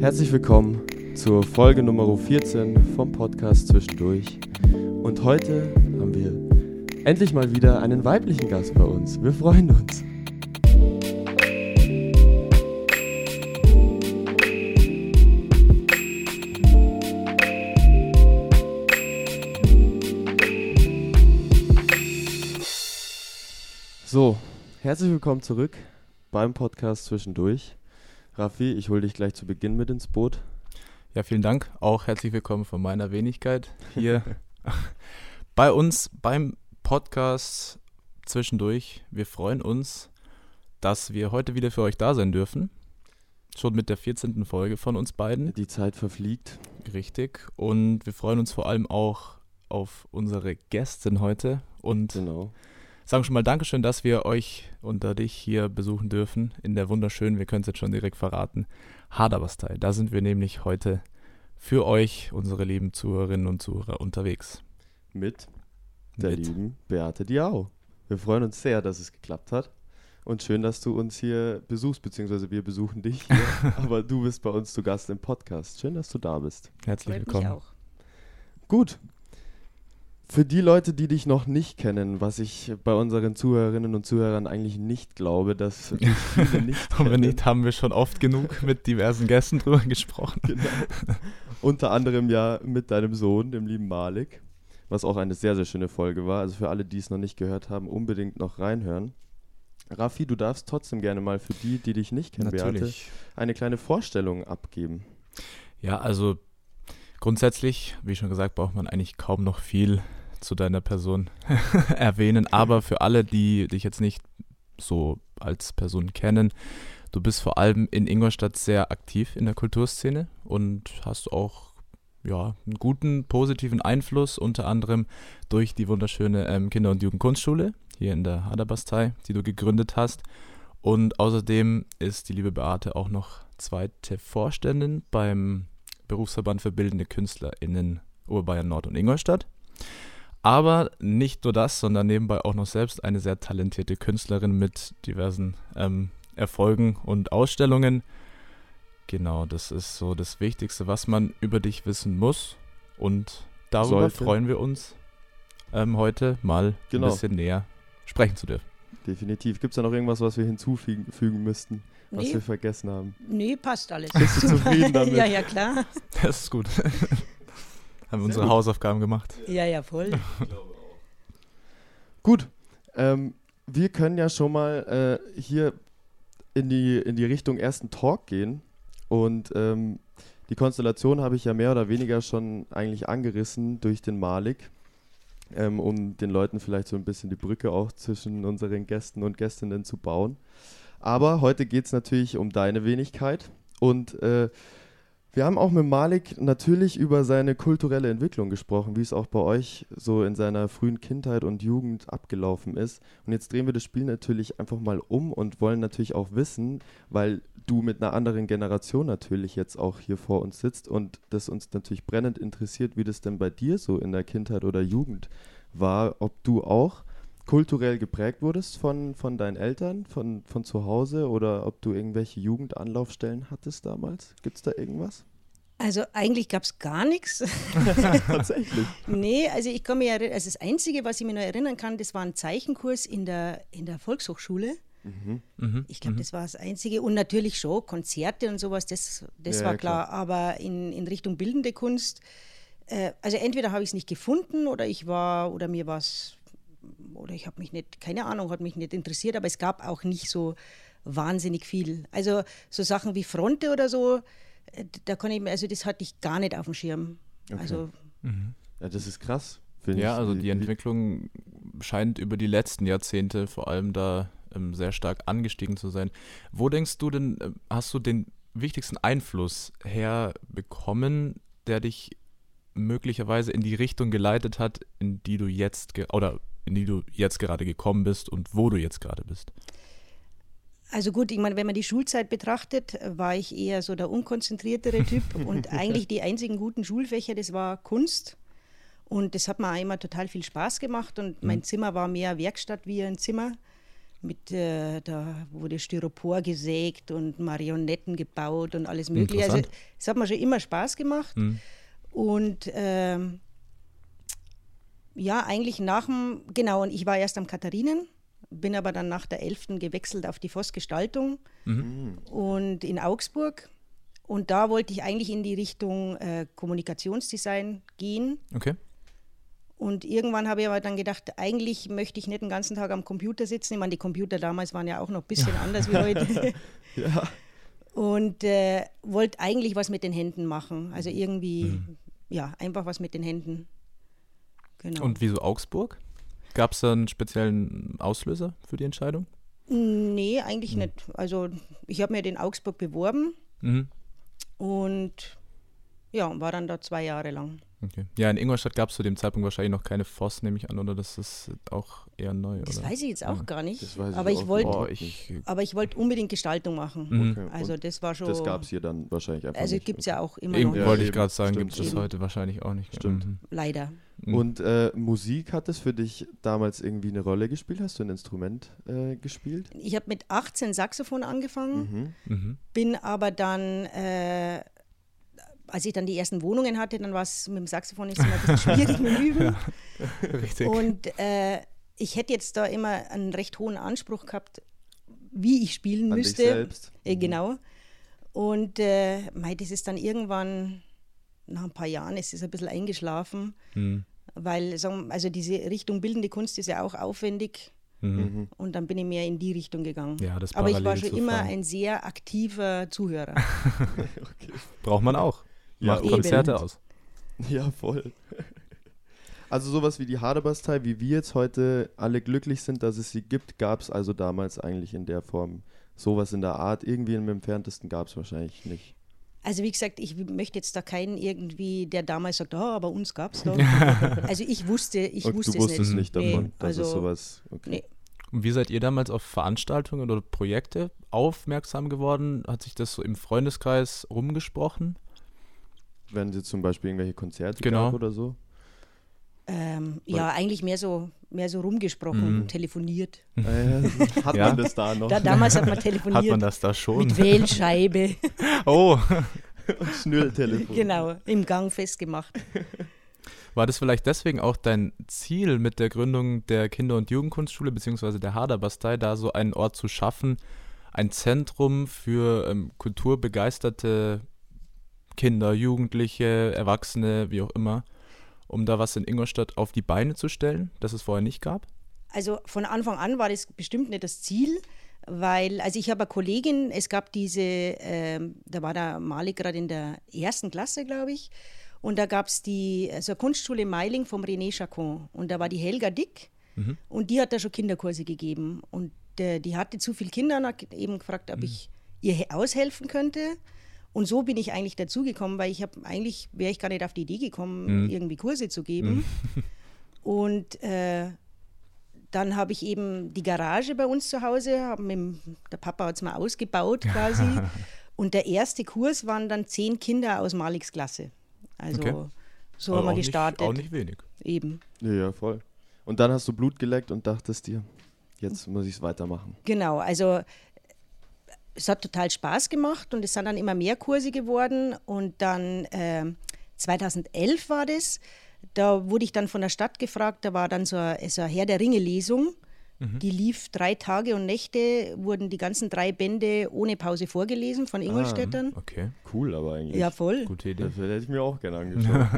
Herzlich willkommen zur Folge Nummer 14 vom Podcast Zwischendurch. Und heute haben wir endlich mal wieder einen weiblichen Gast bei uns. Wir freuen uns. So, herzlich willkommen zurück beim Podcast Zwischendurch. Raffi, ich hole dich gleich zu Beginn mit ins Boot. Ja, vielen Dank. Auch herzlich willkommen von meiner Wenigkeit hier bei uns beim Podcast Zwischendurch. Wir freuen uns, dass wir heute wieder für euch da sein dürfen. Schon mit der 14. Folge von uns beiden. Die Zeit verfliegt. Richtig. Und wir freuen uns vor allem auch auf unsere Gästin heute. Und Genau. sagen schon mal Dankeschön, dass wir euch und da dich hier besuchen dürfen in der wunderschönen, wir können es jetzt schon direkt verraten, Haderbastei. Da sind wir nämlich heute für euch, unsere lieben Zuhörerinnen und Zuhörer, unterwegs. Mit der Mit- lieben Beate Diau. Wir freuen uns sehr, dass es geklappt hat. Und schön, dass du uns hier besuchst, beziehungsweise wir besuchen dich hier. aber du bist bei uns zu Gast im Podcast. Schön, dass du da bist. Herzlich Freut mich willkommen. auch. Gut. Für die Leute, die dich noch nicht kennen, was ich bei unseren Zuhörerinnen und Zuhörern eigentlich nicht glaube, dass viele nicht Haben wir kennen. nicht, haben wir schon oft genug mit diversen Gästen drüber gesprochen. Genau. Unter anderem ja mit deinem Sohn, dem lieben Malik, was auch eine sehr, sehr schöne Folge war. Also für alle, die es noch nicht gehört haben, unbedingt noch reinhören. Raffi, du darfst trotzdem gerne mal für die, die dich nicht kennen, Beate, eine kleine Vorstellung abgeben. Ja, also grundsätzlich, wie schon gesagt, braucht man eigentlich kaum noch viel zu deiner Person erwähnen. Aber für alle, die dich jetzt nicht so als Person kennen, du bist vor allem in Ingolstadt sehr aktiv in der Kulturszene und hast auch ja, einen guten, positiven Einfluss, unter anderem durch die wunderschöne ähm, Kinder- und Jugendkunstschule hier in der Haderbastei, die du gegründet hast. Und außerdem ist die liebe Beate auch noch zweite Vorständin beim Berufsverband für bildende KünstlerInnen Oberbayern Nord und Ingolstadt. Aber nicht nur das, sondern nebenbei auch noch selbst eine sehr talentierte Künstlerin mit diversen ähm, Erfolgen und Ausstellungen. Genau, das ist so das Wichtigste, was man über dich wissen muss. Und darüber Sollte. freuen wir uns ähm, heute mal Genau. ein bisschen näher sprechen zu dürfen. Definitiv. Gibt es da noch irgendwas, was wir hinzufügen fügen müssten, was Nee. wir vergessen haben? Nee, passt alles. Bist du zufrieden damit? ja, ja, klar. Das ist gut. Haben wir unsere Hausaufgaben gemacht. Ja, ja, voll. Gut, ähm, wir können ja schon mal äh, hier in die, in die Richtung ersten Talk gehen. Und ähm, die Konstellation habe ich ja mehr oder weniger schon eigentlich angerissen durch den Malik, ähm, um den Leuten vielleicht so ein bisschen die Brücke auch zwischen unseren Gästen und Gästinnen zu bauen. Aber heute geht es natürlich um deine Wenigkeit. Und äh, wir haben auch mit Malik natürlich über seine kulturelle Entwicklung gesprochen, wie es auch bei euch so in seiner frühen Kindheit und Jugend abgelaufen ist. Und jetzt drehen wir das Spiel natürlich einfach mal um und wollen natürlich auch wissen, weil du mit einer anderen Generation natürlich jetzt auch hier vor uns sitzt und das uns natürlich brennend interessiert, wie das denn bei dir so in der Kindheit oder Jugend war, ob du auch kulturell geprägt wurdest von, von deinen Eltern, von, von zu Hause oder ob du irgendwelche Jugendanlaufstellen hattest damals? Gibt es da irgendwas? Also eigentlich gab es gar nichts. Tatsächlich. Nee, also ich kann mich erinnern, also das Einzige, was ich mir noch erinnern kann, das war ein Zeichenkurs in der, in der Volkshochschule. Mhm. Ich glaube, das war das Einzige. Und natürlich schon Konzerte und sowas, das, das Ja, war ja, klar. Aber in, in Richtung bildende Kunst, äh, also entweder habe ich es nicht gefunden oder ich war, oder mir war es, oder ich habe mich nicht, keine Ahnung, hat mich nicht interessiert, aber es gab auch nicht so wahnsinnig viel. Also so Sachen wie Fronte oder so, äh, da kann ich mir, also das hatte ich gar nicht auf dem Schirm. Also Ja, das ist krass. Ja, ich. also die Entwicklung scheint über die letzten Jahrzehnte vor allem da ähm, sehr stark angestiegen zu sein. Wo denkst du denn, äh, hast du den wichtigsten Einfluss herbekommen, der dich möglicherweise in die Richtung geleitet hat, in die du jetzt ge- oder in die du jetzt gerade gekommen bist und wo du jetzt gerade bist? Also gut, ich meine, wenn man die Schulzeit betrachtet, war ich eher so der unkonzentriertere Typ und eigentlich die einzigen guten Schulfächer, das war Kunst. Und das hat mir auch immer total viel Spaß gemacht und mein Zimmer war mehr Werkstatt wie ein Zimmer. mit äh, da wurde Styropor gesägt und Marionetten gebaut und alles mögliche. Also es hat mir schon immer Spaß gemacht. Mhm. Und ähm, ja, eigentlich nach dem, genau, und ich war erst am Katharinen, bin aber dann nach der 11. gewechselt auf die Voss Gestaltung mhm. und in Augsburg. Und da wollte ich eigentlich in die Richtung äh, Kommunikationsdesign gehen. Okay. Und irgendwann habe ich aber dann gedacht, eigentlich möchte ich nicht den ganzen Tag am Computer sitzen. Ich meine, die Computer damals waren ja auch noch ein bisschen anders wie heute. ja. Und äh, wollte eigentlich was mit den Händen machen. Also irgendwie, mhm. ja, einfach was mit den Händen. Genau. Und wieso Augsburg? Gab es da einen speziellen Auslöser für die Entscheidung? Nee, eigentlich mhm. nicht. Also ich habe mir den Augsburg beworben mhm. und ja, war dann da zwei Jahre lang. Okay. Ja, in Ingolstadt gab es zu dem Zeitpunkt wahrscheinlich noch keine Voss, nehme ich an, oder das ist auch eher neu, Das oder? weiß ich jetzt auch ja. gar nicht. aber, ich wollt, oh, ich, aber ich wollte unbedingt Gestaltung machen. Mhm. Okay. Also das war schon. Das gab es hier dann wahrscheinlich einfach. Also gibt es ja auch immer eben, noch. Wollte ich gerade sagen, gibt es das heute wahrscheinlich auch nicht. Stimmt. Mhm. Leider. Mhm. Und äh, Musik hat es für dich damals irgendwie eine Rolle gespielt? Hast du ein Instrument äh, gespielt? Ich habe mit 18 Saxophon angefangen, mhm. mhm. bin aber dann äh, als ich dann die ersten Wohnungen hatte, dann war es mit dem Saxophon ist immer ein bisschen schwierig mit dem Üben. Ja, richtig. Und äh, ich hätte jetzt da immer einen recht hohen Anspruch gehabt, wie ich spielen An müsste. Dich selbst. Äh, genau. Und äh, mei, das ist dann irgendwann, nach ein paar Jahren, ist es ein bisschen eingeschlafen, mhm. weil sagen, also diese Richtung bildende Kunst ist ja auch aufwendig. Mhm. mhm. Und dann bin ich mehr in die Richtung gegangen. Ja, das Aber ich war schon immer ein sehr aktiver Zuhörer. okay. Braucht man auch. Macht ja, Konzerte aus. Ja, voll. Also sowas wie die Haderbastei, wie wir jetzt heute alle glücklich sind, dass es sie gibt, gab es also damals eigentlich in der Form. Sowas in der Art, irgendwie im entferntesten gab es wahrscheinlich nicht. Also wie gesagt, ich möchte jetzt da keinen irgendwie, der damals sagt, oh, aber uns gab es doch. also ich wusste, ich Und wusste du wusstest es nicht, davon, nee, dass also, es sowas, okay. Nee. Und wie seid ihr damals auf Veranstaltungen oder Projekte aufmerksam geworden? Hat sich das so im Freundeskreis rumgesprochen? Wenn sie zum Beispiel irgendwelche Konzerte genau. gab oder so? Ähm, ja, eigentlich mehr so, mehr so rumgesprochen, mhm. telefoniert. Äh, hat ja. man das da noch? Da, damals hat man telefoniert. Hat man das da schon? Mit Wählscheibe. oh. Und Schnürtelefon. Genau, im Gang festgemacht. War das vielleicht deswegen auch dein Ziel mit der Gründung der Kinder- und Jugendkunstschule bzw. der Haderbastei, da so einen Ort zu schaffen, ein Zentrum für ähm, kulturbegeisterte Kinder, Jugendliche, Erwachsene, wie auch immer, um da was in Ingolstadt auf die Beine zu stellen, das es vorher nicht gab? Also von Anfang an war das bestimmt nicht das Ziel, weil, also ich habe eine Kollegin, es gab diese, äh, da war der Malik gerade in der ersten Klasse, glaube ich, und da gab es die also Kunstschule Meiling vom René Chacon und da war die Helga Dick mhm. und die hat da schon Kinderkurse gegeben und äh, die hatte zu viele Kinder und hat eben gefragt, ob mhm. ich ihr aushelfen könnte. Und so bin ich eigentlich dazugekommen, weil ich habe eigentlich, wäre ich gar nicht auf die Idee gekommen, mhm. irgendwie Kurse zu geben. Mhm. Und äh, dann habe ich eben die Garage bei uns zu Hause, mit, der Papa hat es mal ausgebaut quasi. und der erste Kurs waren dann zehn Kinder aus Maliks Klasse. Also okay. so haben wir gestartet. Nicht, auch nicht wenig. Eben. Ja, ja, voll. Und dann hast du Blut geleckt und dachtest dir, jetzt muss ich es weitermachen. Genau, also es hat total Spaß gemacht und es sind dann immer mehr Kurse geworden. Und dann äh, 2011 war das, da wurde ich dann von der Stadt gefragt, da war dann so eine, so eine Herr der Ringe-Lesung. Mhm. Die lief drei Tage und Nächte, wurden die ganzen drei Bände ohne Pause vorgelesen von Ingolstädtern. Ah, okay. Cool, aber eigentlich. Ja, voll. Gute Idee. Das hätte ich mir auch gerne angeschaut.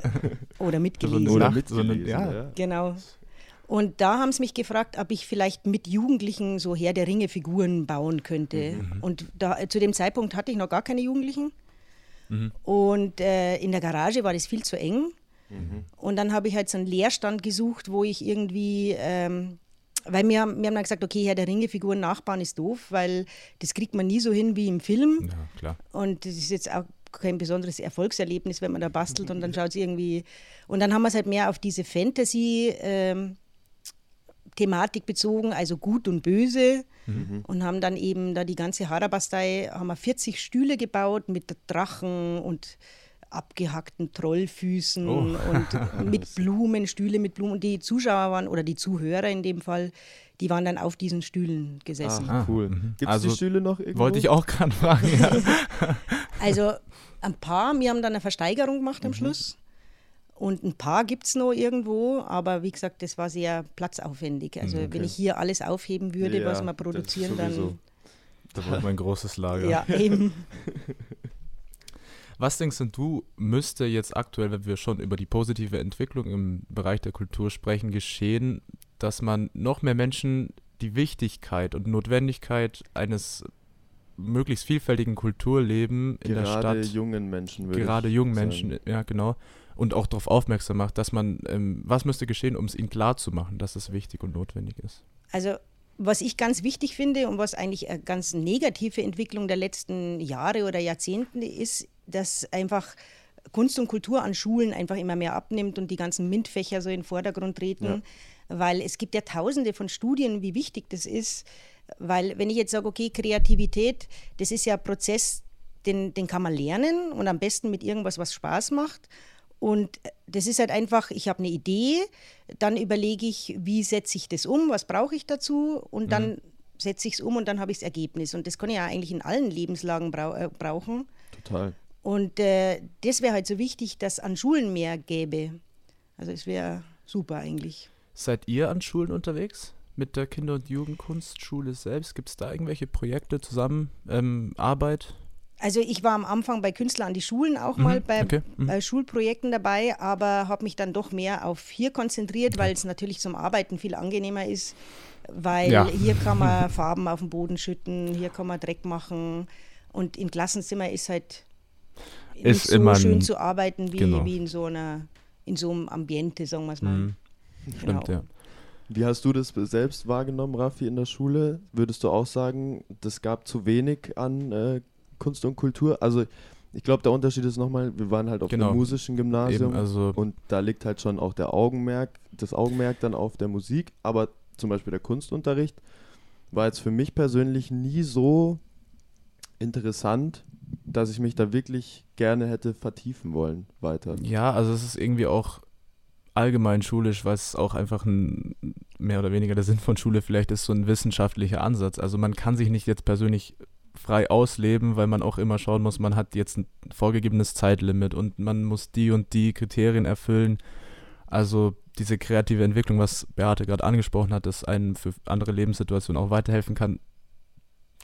Oder mitgelesen. Oder mitgelesen, ja. Genau. Und da haben sie mich gefragt, ob ich vielleicht mit Jugendlichen so Herr der Ringe Figuren bauen könnte. Mhm. Und da, zu dem Zeitpunkt hatte ich noch gar keine Jugendlichen. Mhm. Und äh, in der Garage war das viel zu eng. Mhm. Und dann habe ich halt so einen Leerstand gesucht, wo ich irgendwie, ähm, weil wir, wir haben dann gesagt, okay, Herr der Ringe Figuren nachbauen ist doof, weil das kriegt man nie so hin wie im Film. Ja, klar. Und das ist jetzt auch kein besonderes Erfolgserlebnis, wenn man da bastelt und dann schaut es irgendwie. Und dann haben wir es halt mehr auf diese Fantasy. Ähm, Thematik bezogen, also gut und böse. Mhm. Und haben dann eben da die ganze Harabastei, haben wir 40 Stühle gebaut mit Drachen und abgehackten Trollfüßen Oh. und mit Blumen, Stühle mit Blumen. Und die Zuschauer waren, oder die Zuhörer in dem Fall, die waren dann auf diesen Stühlen gesessen. Ah, cool. mhm. Gibt es Also, die Stühle noch irgendwo? Wollte ich auch gerade fragen. Ja. Also ein paar, wir haben dann eine Versteigerung gemacht am Mhm. Schluss. Und ein paar gibt es noch irgendwo, aber wie gesagt, das war sehr platzaufwendig. Also Mhm, wenn ich hier alles aufheben würde, Ja, was wir produzieren, dann Da war mein großes Lager. ja, eben. Was denkst du, müsste jetzt aktuell, wenn wir schon über die positive Entwicklung im Bereich der Kultur sprechen, geschehen, dass man noch mehr Menschen die Wichtigkeit und Notwendigkeit eines möglichst vielfältigen Kulturlebens in der Gerade Stadt, jungen Menschen würde gerade ich jungen sagen. Menschen, ja genau, und auch darauf aufmerksam macht, dass man, ähm, was müsste geschehen, um es ihnen klar zu machen, dass es wichtig und notwendig ist? Also was ich ganz wichtig finde und was eigentlich eine ganz negative Entwicklung der letzten Jahre oder Jahrzehnte ist, dass einfach Kunst und Kultur an Schulen einfach immer mehr abnimmt und die ganzen MINT-Fächer so in den Vordergrund treten, weil es gibt ja tausende von Studien, wie wichtig das ist, weil wenn ich jetzt sage, okay, Kreativität, das ist ja ein Prozess, den, den kann man lernen und am besten mit irgendwas, was Spaß macht. Und das ist halt einfach, ich habe eine Idee, dann überlege ich, wie setze ich das um, was brauche ich dazu und dann setze ich es um und dann habe ich das Ergebnis. Und das kann ich ja eigentlich in allen Lebenslagen brau äh, brauchen. Total. Und äh, das wäre halt so wichtig, dass an Schulen mehr gäbe. Also es wäre super eigentlich. Seid ihr an Schulen unterwegs? Mit der Kinder- und Jugendkunstschule selbst? Gibt es da irgendwelche Projekte zusammen, ähm, Arbeit? Also ich war am Anfang bei Künstler an die Schulen auch mal Mhm, bei, okay, mhm. bei Schulprojekten dabei, aber habe mich dann doch mehr auf hier konzentriert, weil es natürlich zum Arbeiten viel angenehmer ist, weil Ja. hier kann man Farben auf den Boden schütten, hier kann man Dreck machen und im Klassenzimmer ist halt Ist nicht so immer ein- schön zu arbeiten wie, genau. wie in so einer in so einem Ambiente, sagen wir es mal. Mhm. Stimmt, Genau. ja. Wie hast du das selbst wahrgenommen, Raffi, in der Schule? Würdest du auch sagen, das gab zu wenig an äh, Kunst und Kultur? Also ich glaube, der Unterschied ist nochmal, wir waren halt auf Genau. dem musischen Gymnasium Eben, also und da liegt halt schon auch der Augenmerk, das Augenmerk dann auf der Musik, aber zum Beispiel der Kunstunterricht war jetzt für mich persönlich nie so interessant, dass ich mich da wirklich gerne hätte vertiefen wollen weiter. Ja, also es ist irgendwie auch allgemein schulisch, was auch einfach ein mehr oder weniger der Sinn von Schule vielleicht ist, so ein wissenschaftlicher Ansatz. Also man kann sich nicht jetzt persönlich frei ausleben, weil man auch immer schauen muss, man hat jetzt ein vorgegebenes Zeitlimit und man muss die und die Kriterien erfüllen. Also diese kreative Entwicklung, was Beate gerade angesprochen hat, dass einem für andere Lebenssituationen auch weiterhelfen kann,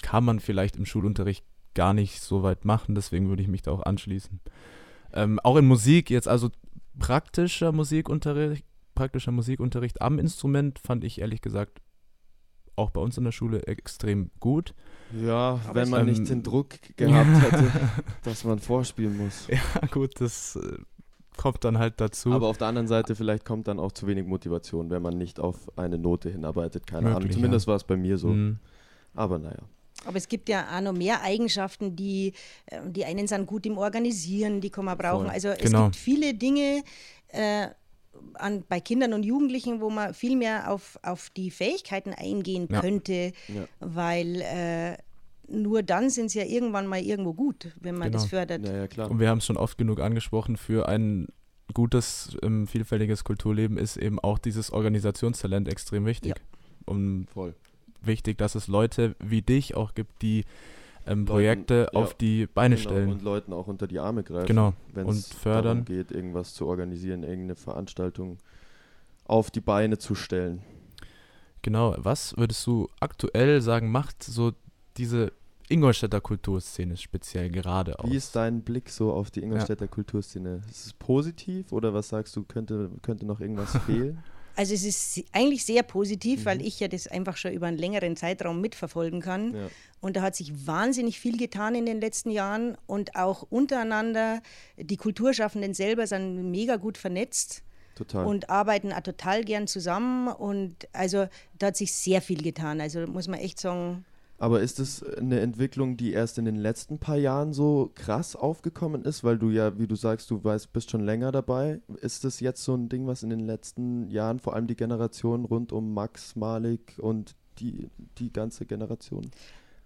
kann man vielleicht im Schulunterricht gar nicht so weit machen. Deswegen würde ich mich da auch anschließen. Ähm, auch in Musik jetzt, also praktischer Musikunterricht, praktischer Musikunterricht am Instrument fand ich ehrlich gesagt auch bei uns in der Schule extrem gut. Ja, Aber wenn man Ähm, nicht den Druck gehabt hätte, dass man vorspielen muss. Ja, gut, das äh, kommt dann halt dazu. Aber auf der anderen Seite, vielleicht kommt dann auch zu wenig Motivation, wenn man nicht auf eine Note hinarbeitet. Keine Ahnung. Möglich, Zumindest ja. war es bei mir so. Mhm. Aber naja. Aber es gibt ja auch noch mehr Eigenschaften, die, äh, die einen sind gut im Organisieren, die kann man brauchen. Voll. Also es Genau. gibt viele Dinge äh, an, bei Kindern und Jugendlichen, wo man viel mehr auf, auf die Fähigkeiten eingehen Ja. könnte, Ja. weil äh, nur dann sind sie ja irgendwann mal irgendwo gut, wenn man das Genau. fördert. Ja, ja, klar. Und wir haben es schon oft genug angesprochen, für ein gutes, ähm, vielfältiges Kulturleben ist eben auch dieses Organisationstalent extrem wichtig. Und Voll. wichtig, dass es Leute wie dich auch gibt, die ähm, Leuten, Projekte ja, auf die Beine Genau, stellen. Und Leuten auch unter die Arme greifen. Genau. Wenn es fördern. darum geht, irgendwas zu organisieren, irgendeine Veranstaltung auf die Beine zu stellen. Genau. Was würdest du aktuell sagen, macht so diese Ingolstädter Kulturszene speziell gerade aus? Wie ist dein Blick so auf die Ingolstädter Kulturszene? Ist es positiv oder was sagst du, könnte, könnte noch irgendwas fehlen? Also es ist eigentlich sehr positiv, Mhm. weil ich ja das einfach schon über einen längeren Zeitraum mitverfolgen kann. Ja. Und da hat sich wahnsinnig viel getan in den letzten Jahren und auch untereinander. Die Kulturschaffenden selber sind mega gut vernetzt Total. und arbeiten auch total gern zusammen. Und also da hat sich sehr viel getan. Also muss man echt sagen, Aber ist es eine Entwicklung, die erst in den letzten paar Jahren so krass aufgekommen ist, weil du ja, wie du sagst, du weißt, bist schon länger dabei? Ist das jetzt so ein Ding, was in den letzten Jahren, vor allem die Generation rund um Max, Malik und die, die ganze Generation?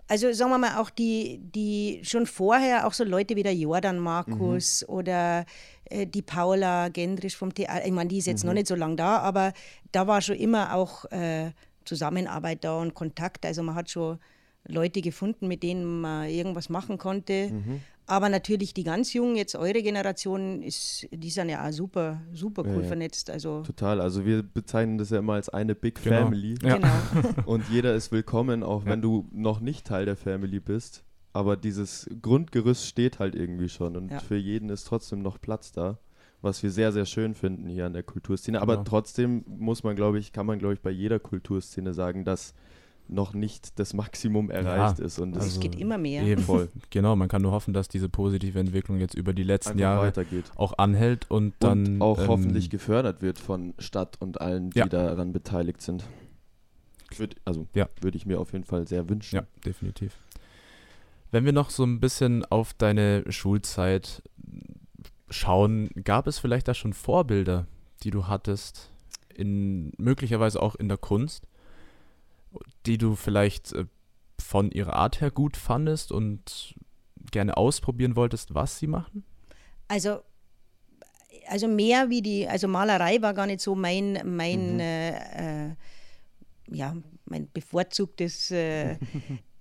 also sagen wir mal auch die, die schon vorher, auch so Leute wie der Jordan Markus mhm. oder äh, die Paula Gendrisch vom Theater, ich meine, die ist jetzt mhm. noch nicht so lange da, aber da war schon immer auch äh, Zusammenarbeit da und Kontakt. Also man hat schon Leute gefunden, mit denen man irgendwas machen konnte. Mhm. Aber natürlich die ganz Jungen, jetzt eure Generation, ist, die sind ja auch super, super cool ja, vernetzt. Also Total, also wir bezeichnen das ja immer als eine Big genau. Family. Ja. Genau. Und jeder ist willkommen, auch wenn du noch nicht Teil der Family bist. Aber dieses Grundgerüst steht halt irgendwie schon und für jeden ist trotzdem noch Platz da was wir sehr, sehr schön finden hier an der Kulturszene. Aber genau. trotzdem muss man, glaube ich, kann man, glaube ich, bei jeder Kulturszene sagen, dass noch nicht das Maximum erreicht ja, ist. Und also es geht immer mehr. Eben. Voll. Genau, man kann nur hoffen, dass diese positive Entwicklung jetzt über die letzten Einfach Jahre weitergeht. auch anhält und dann und auch ähm, hoffentlich gefördert wird von Stadt und allen, die ja. daran beteiligt sind. Würd, also ja. würde ich mir auf jeden Fall sehr wünschen. Ja, definitiv. Wenn wir noch so ein bisschen auf deine Schulzeit schauen, gab es vielleicht da schon Vorbilder, die du hattest, in möglicherweise auch in der Kunst? Die du vielleicht äh, von ihrer Art her gut fandest und gerne ausprobieren wolltest, was sie machen? Also, also mehr wie die, also Malerei war gar nicht so mein, mein, mhm. äh, äh, ja, mein bevorzugtes. Äh,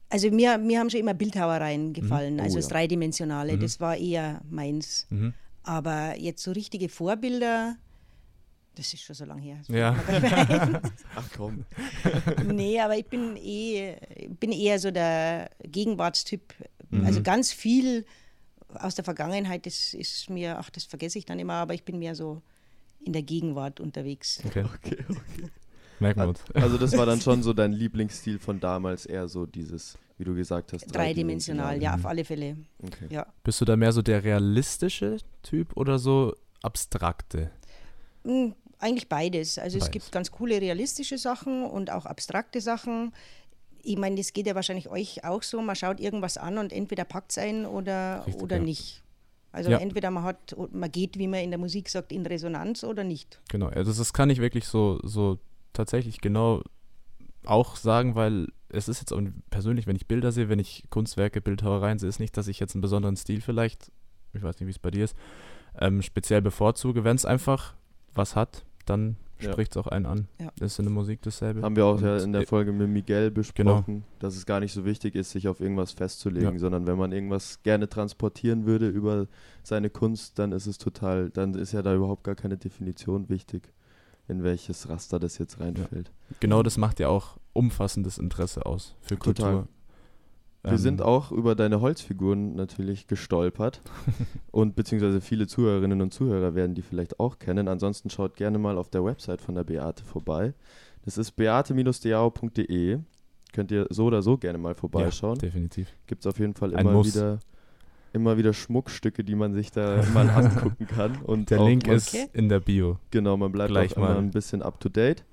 also mir, mir haben schon immer Bildhauereien mhm. gefallen, mhm. oh, also das ja. Dreidimensionale, mhm. das war eher meins. Mhm. Aber jetzt so richtige Vorbilder, das ist schon so lange her. Ja. Ach komm. nee, aber ich bin, eh, bin eher so der Gegenwartstyp. Mhm. Also ganz viel aus der Vergangenheit, das ist mir, ach, das vergesse ich dann immer, aber ich bin mehr so in der Gegenwart unterwegs. Okay, okay, okay. Merken wir uns. Also das war dann schon so dein Lieblingsstil von damals, eher so dieses, wie du gesagt hast. Dreidimensional, dreidimensional. ja, auf alle Fälle. Okay. Ja. Bist du da mehr so der realistische Typ oder so abstrakte? Hm, eigentlich beides. Also beides. es gibt ganz coole realistische Sachen und auch abstrakte Sachen. Ich meine, das geht ja wahrscheinlich euch auch so. Man schaut irgendwas an und entweder packt es ein oder, Richtig, oder ja. nicht. Also ja. entweder man hat, man geht, wie man in der Musik sagt, in Resonanz oder nicht. Genau, also das kann ich wirklich so, so tatsächlich genau auch sagen, weil es ist jetzt auch persönlich, wenn ich Bilder sehe, wenn ich Kunstwerke, Bildhauereien sehe, ist nicht, dass ich jetzt einen besonderen Stil vielleicht, ich weiß nicht, wie es bei dir ist, ähm, speziell bevorzuge, wenn es einfach was hat, dann spricht es auch einen an. Ja. Ist in der Musik dasselbe. Haben wir auch ja in der Folge mit Miguel besprochen, genau. dass es gar nicht so wichtig ist, sich auf irgendwas festzulegen, ja. sondern wenn man irgendwas gerne transportieren würde über seine Kunst, dann ist es total, dann ist ja da überhaupt gar keine Definition wichtig, in welches Raster das jetzt reinfällt. Ja. Genau das macht ja auch umfassendes Interesse aus für Kultur. Total. Wir ähm, sind auch über deine Holzfiguren natürlich gestolpert und beziehungsweise viele Zuhörerinnen und Zuhörer werden die vielleicht auch kennen. Ansonsten schaut gerne mal auf der Website von der Beate vorbei. Das ist beate-deao.de. Könnt ihr so oder so gerne mal vorbeischauen. Ja, definitiv. Gibt es auf jeden Fall immer wieder, immer wieder Schmuckstücke, die man sich da mal angucken kann. Und der Link ist okay. in der Bio. Genau, man bleibt Gleich auch mal ein bisschen up to date.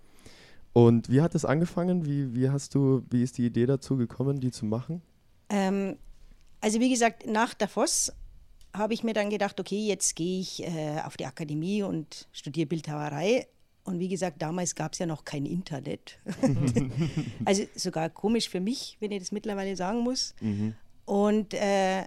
Und wie hat es angefangen? Wie, wie hast du, wie ist die Idee dazu gekommen, die zu machen? Ähm, also wie gesagt, nach der Voss habe ich mir dann gedacht, okay, jetzt gehe ich äh, auf die Akademie und studiere Bildhauerei. Und wie gesagt, damals gab es ja noch kein Internet. also sogar komisch für mich, wenn ich das mittlerweile sagen muss. Mhm. Und äh,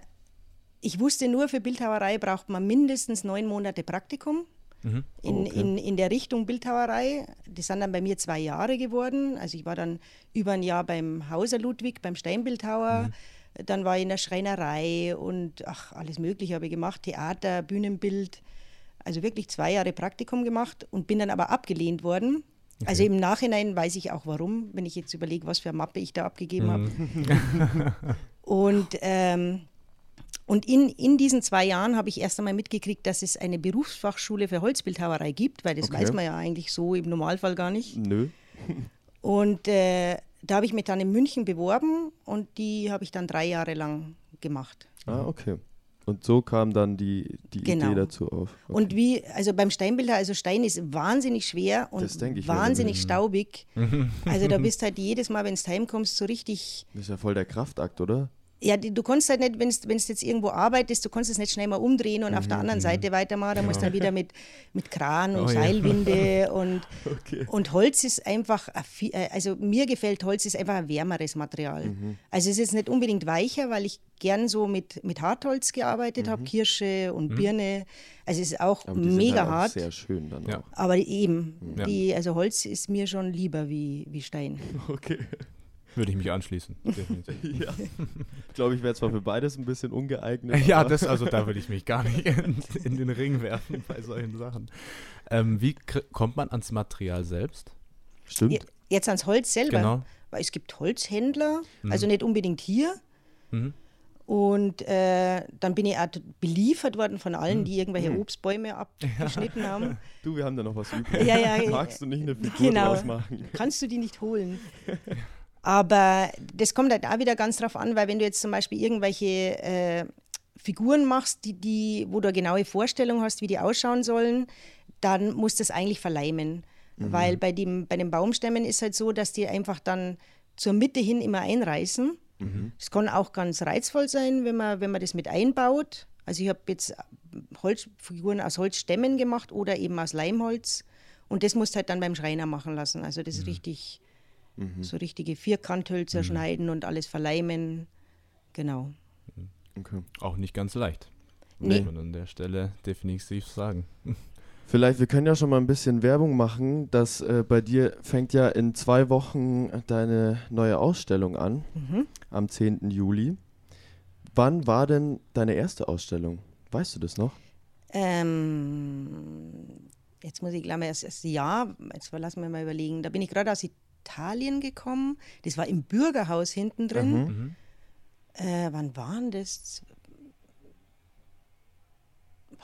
ich wusste nur, für Bildhauerei braucht man mindestens neun Monate Praktikum. Mhm. Oh, in, okay. in, in der Richtung Bildhauerei. Das sind dann bei mir zwei Jahre geworden. Also ich war dann über ein Jahr beim Hauser Ludwig, beim Steinbildhauer. Mhm. Dann war ich in der Schreinerei und ach, alles Mögliche habe ich gemacht. Theater, Bühnenbild. Also wirklich zwei Jahre Praktikum gemacht und bin dann aber abgelehnt worden. Okay. Also im Nachhinein weiß ich auch warum, wenn ich jetzt überlege, was für eine Mappe ich da abgegeben mhm. habe. und ähm, und in, in diesen zwei Jahren habe ich erst einmal mitgekriegt, dass es eine Berufsfachschule für Holzbildhauerei gibt, weil das okay. weiß man ja eigentlich so im Normalfall gar nicht. Nö. und äh, da habe ich mich dann in München beworben und die habe ich dann drei Jahre lang gemacht. Ah, okay. Und so kam dann die, die genau. Idee dazu auf. Okay. Und wie, also beim Steinbilder, also Stein ist wahnsinnig schwer und wahnsinnig ja. staubig. also da bist halt jedes Mal, wenn du heimkommst, so richtig. Das ist ja voll der Kraftakt, oder? Ja, die, du kannst halt nicht, wenn du jetzt irgendwo arbeitest, du kannst es nicht schnell mal umdrehen und auf der anderen Seite weitermachen. Da musst du dann wieder mit, mit Kran und Oh ja. Seilwinde und, Okay. und Holz ist einfach, äh, also mir gefällt Holz ist einfach ein wärmeres Material. Mhm. Also es ist nicht unbedingt weicher, weil ich gern so mit, mit Hartholz gearbeitet habe, Kirsche und Birne. Also es ist auch Mhm. Mega halt hart. sehr schön dann Ja. auch. Aber eben, Ja. die, also Holz ist mir schon lieber wie, wie Stein. Okay. Würde ich mich anschließen. Ja. Ich glaube, ich wäre zwar für beides ein bisschen ungeeignet. Ja, das, also da würde ich mich gar nicht in, in den Ring werfen bei solchen Sachen. Ähm, wie kommt man ans Material selbst? Stimmt. Je- Jetzt ans Holz selber. Genau. Weil es gibt Holzhändler, also nicht unbedingt hier. Mhm. Und äh, dann bin ich auch beliefert worden von allen, Hm. die irgendwelche Obstbäume abgeschnitten haben. Du, wir haben da noch was übrig. Ja, ja, Magst du nicht eine Figur genau. draus machen? Kannst du die nicht holen. Aber das kommt halt auch wieder ganz drauf an, weil wenn du jetzt zum Beispiel irgendwelche äh, Figuren machst, die, die, wo du eine genaue Vorstellung hast, wie die ausschauen sollen, dann musst du es eigentlich verleimen. Weil bei, dem, bei den Baumstämmen ist halt so, dass die einfach dann zur Mitte hin immer einreißen. Es kann auch ganz reizvoll sein, wenn man, wenn man das mit einbaut. Also ich habe jetzt Holzfiguren aus Holzstämmen gemacht oder eben aus Leimholz. Und das musst du halt dann beim Schreiner machen lassen. Also das ist richtig, so richtige Vierkanthölzer schneiden und alles verleimen. Genau. Okay. Auch nicht ganz leicht. Nee. Muss man an der Stelle definitiv sagen. Vielleicht, wir können ja schon mal ein bisschen Werbung machen, dass äh, bei dir fängt ja in zwei Wochen deine neue Ausstellung an, Mhm. am 10. Juli. Wann war denn deine erste Ausstellung? Weißt du das noch? Ähm, jetzt muss ich, glaube ich, erst das Jahr, jetzt lassen wir mal überlegen. Da bin ich gerade aus Italien gekommen. Das war im Bürgerhaus hinten drin. Mhm. Äh, wann waren das?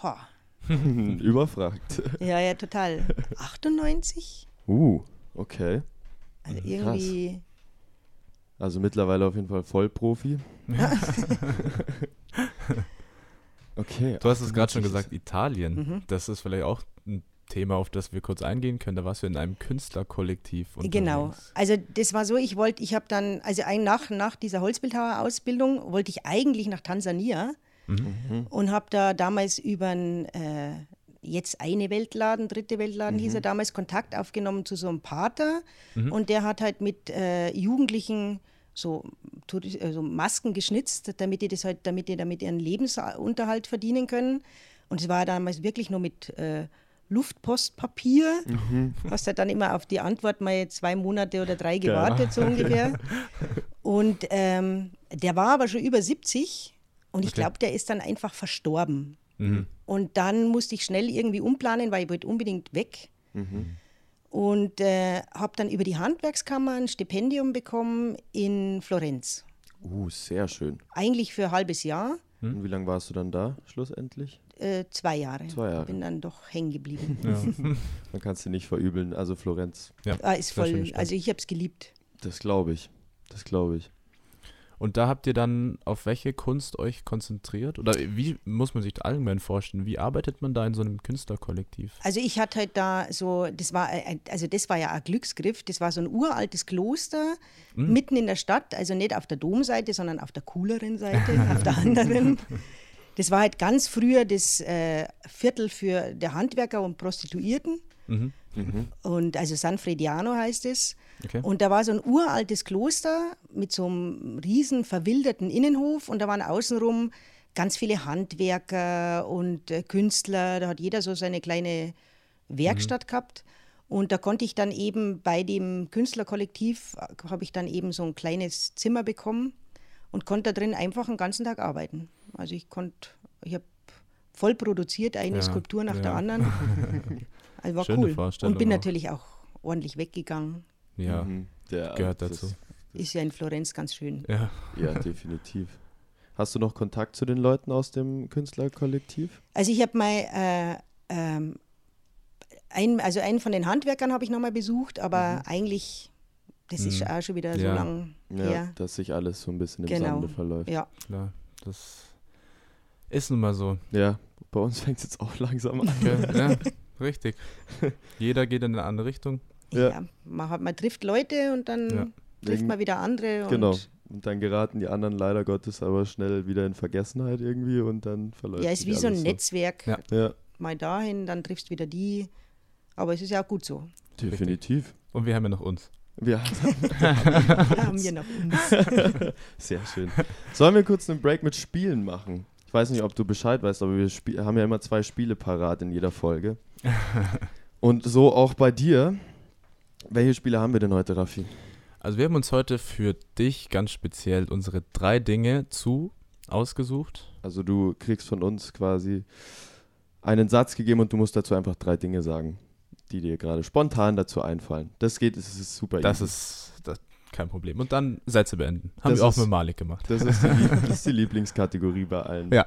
Boah. Überfragt. Ja, ja, total. 98? Uh, okay. Also irgendwie. Also mittlerweile auf jeden Fall Vollprofi. okay. Du hast es gerade schon 98 gesagt, Italien. Mhm. Das ist vielleicht auch ein Thema, auf das wir kurz eingehen können. Da warst du in einem Künstlerkollektiv unterwegs. Genau. Also das war so, ich wollte, ich habe dann, also ein, nach, nach dieser Holzbildhauer-Ausbildung wollte ich eigentlich nach Tansania und habe da damals über einen äh, jetzt eine Weltladen, dritte Weltladen hieß er damals, Kontakt aufgenommen zu so einem Pater und der hat halt mit äh, Jugendlichen so, also Masken geschnitzt, damit die das halt, damit die damit ihren Lebensunterhalt verdienen können. Und es war damals wirklich nur mit äh, Luftpostpapier. Hast halt dann immer auf die Antwort mal zwei Monate oder drei gewartet, so ungefähr. Und ähm, der war aber schon über 70 und ich Okay. glaube, der ist dann einfach verstorben. Mhm. Und dann musste ich schnell irgendwie umplanen, weil ich wollte unbedingt weg. Und äh, habe dann über die Handwerkskammer ein Stipendium bekommen in Florenz. Uh, sehr schön. Eigentlich für ein halbes Jahr, Und wie lange warst du dann da schlussendlich? Äh, zwei Jahre. Zwei Jahre. Bin dann doch hängen geblieben. Ja. Man kann es dir nicht verübeln. Also Florenz, ja. Ah, ist voll. Also ich habe es geliebt. das glaube ich. Das glaube ich. Und da habt ihr dann auf welche Kunst euch konzentriert? Oder wie muss man sich das allgemein vorstellen? Wie arbeitet man da in so einem Künstlerkollektiv? Also ich hatte halt da so, das war, ein- also das war ja ein Glücksgriff, das war so ein uraltes Kloster mitten in der Stadt, also nicht auf der Domseite, sondern auf der cooleren Seite, auf der anderen. Das war halt ganz früher das äh, Viertel für der Handwerker und Prostituierten. Mhm. Und also San Frediano heißt es. Okay. Und da war so ein uraltes Kloster mit so einem riesen verwilderten Innenhof und da waren außenrum ganz viele Handwerker und äh, Künstler. Da hat jeder so seine kleine Werkstatt gehabt. Und da konnte ich dann eben bei dem Künstlerkollektiv, äh, habe ich dann eben so ein kleines Zimmer bekommen und konnte da drin einfach den ganzen Tag arbeiten. Also ich konnte, ich habe voll produziert, eine Ja, Skulptur nach der ja. anderen. Also war Schöne cool. Vorstellung Und bin auch. natürlich auch ordentlich weggegangen. Ja, Mhm. Der, gehört das- dazu. Ist ja in Florenz ganz schön. Ja. Ja, definitiv. Hast du noch Kontakt zu den Leuten aus dem Künstlerkollektiv? Also ich habe mal, äh, ähm, ein, also einen von den Handwerkern habe ich nochmal besucht, aber eigentlich, das ist Mhm. auch schon wieder so Ja. lang Ja, her. dass sich alles so ein bisschen im Genau. Sande verläuft. Ja, Klar, das ist nun mal so. Ja, bei uns fängt es jetzt auch langsam an. ja, richtig. Jeder geht in eine andere Richtung. Ja. ja. man, hat, man trifft Leute und dann Ja. trifft man wieder andere. Und Genau. Und dann geraten die anderen leider Gottes aber schnell wieder in Vergessenheit irgendwie und dann verläuft Ja, ist wie so ein alles Netzwerk. Ja. Ja, Mal dahin, dann triffst du wieder die. Aber es ist ja auch gut so. definitiv. Und wir haben ja noch uns. Wir haben wir noch uns. Sehr schön. Sollen wir kurz einen Break mit Spielen machen? Ich weiß nicht, ob du Bescheid weißt, aber wir haben ja immer zwei Spiele parat in jeder Folge. Und so auch bei dir. Welche Spiele haben wir denn heute, Raffi? Also wir haben uns heute für dich ganz speziell unsere drei Dinge zu ausgesucht. Also du kriegst von uns quasi einen Satz gegeben und du musst dazu einfach drei Dinge sagen, die dir gerade spontan dazu einfallen. Das geht, es ist super Das easy. ist das, kein Problem. Und dann Sätze beenden. Haben Das wir auch ist- mit Malik gemacht. Das ist, die, das ist die Lieblingskategorie bei allen. Ja.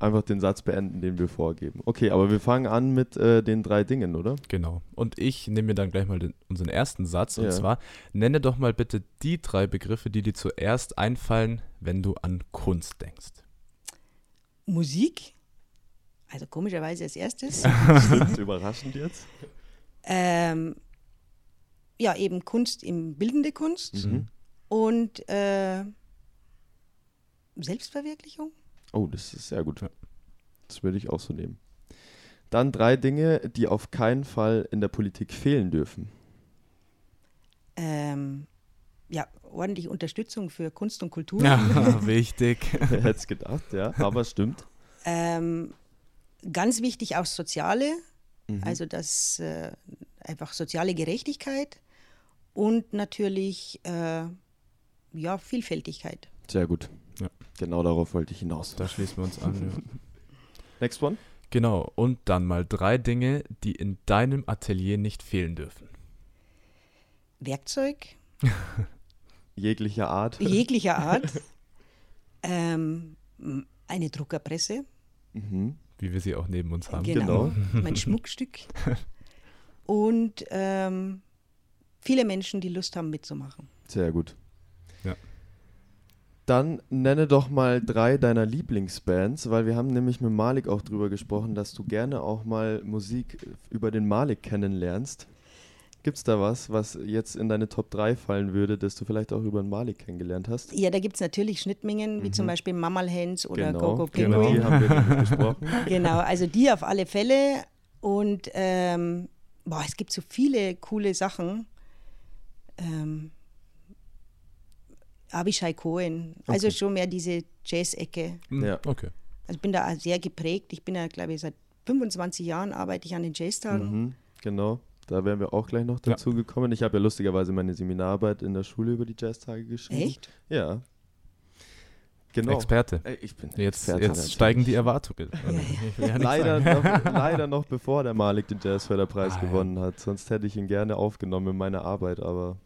Einfach den Satz beenden, den wir vorgeben. Okay, aber wir fangen an mit äh, den drei Dingen, oder? Genau. Und ich nehme mir dann gleich mal den, unseren ersten Satz. Und Ja. zwar, nenne doch mal bitte die drei Begriffe, die dir zuerst einfallen, wenn du an Kunst denkst. Musik, also komischerweise als erstes. Stimmt, überraschend jetzt. ähm, ja, eben Kunst im bildende Kunst Mhm. und äh, Selbstverwirklichung. Oh, das ist sehr gut. Das würde ich auch so nehmen. Dann drei Dinge, die auf keinen Fall in der Politik fehlen dürfen. Ähm, ja, ordentliche Unterstützung für Kunst und Kultur. Ja, wichtig. Wer hätte es gedacht, ja, aber stimmt. Ähm, ganz wichtig auch Soziale, Mhm. also das äh, einfach soziale Gerechtigkeit und natürlich äh, ja, Vielfältigkeit. Sehr gut. Ja. Genau darauf wollte ich hinaus. Da schließen wir uns an. Ja. Next one. Genau. Und dann mal drei Dinge, die in deinem Atelier nicht fehlen dürfen. Werkzeug Jeglicher Art. jeglicher Art, ähm, eine Druckerpresse, Mhm. Wie wir sie auch neben uns haben. genau, mein Schmuckstück und ähm, viele Menschen, die Lust haben mitzumachen. Sehr gut. Ja. Dann nenne doch mal drei deiner Lieblingsbands, weil wir haben nämlich mit Malik auch drüber gesprochen, dass du gerne auch mal Musik über den Malik kennenlernst. Gibt es da was, was jetzt in deine Top 3 fallen würde, das du vielleicht auch über den Malik kennengelernt hast? Ja, da gibt es natürlich Schnittmengen, wie zum Beispiel Mamal Hands oder genau, Gogo genau, Penguin. die haben wir nämlich besprochen. Genau, also die auf alle Fälle. Und ähm, boah, es gibt so viele coole Sachen. Ähm, Abishai Cohen, also Okay. schon mehr diese Jazz-Ecke. Hm, Ja. Okay. Also bin da sehr geprägt. Ich bin ja, glaube ich, seit 25 Jahren arbeite ich an den Jazztagen. Mhm, genau, da wären wir auch gleich noch Ja. dazu gekommen. Ich habe ja lustigerweise meine Seminararbeit in der Schule über die Jazztage geschrieben. Echt? Ja. Genau. Experte. Ich bin Jetzt, Experte jetzt steigen die Erwartungen. ja. Ja Leider noch, leider noch bevor der Malik den Jazzförderpreis Ah, ja. gewonnen hat. Sonst hätte ich ihn gerne aufgenommen in meine Arbeit, aber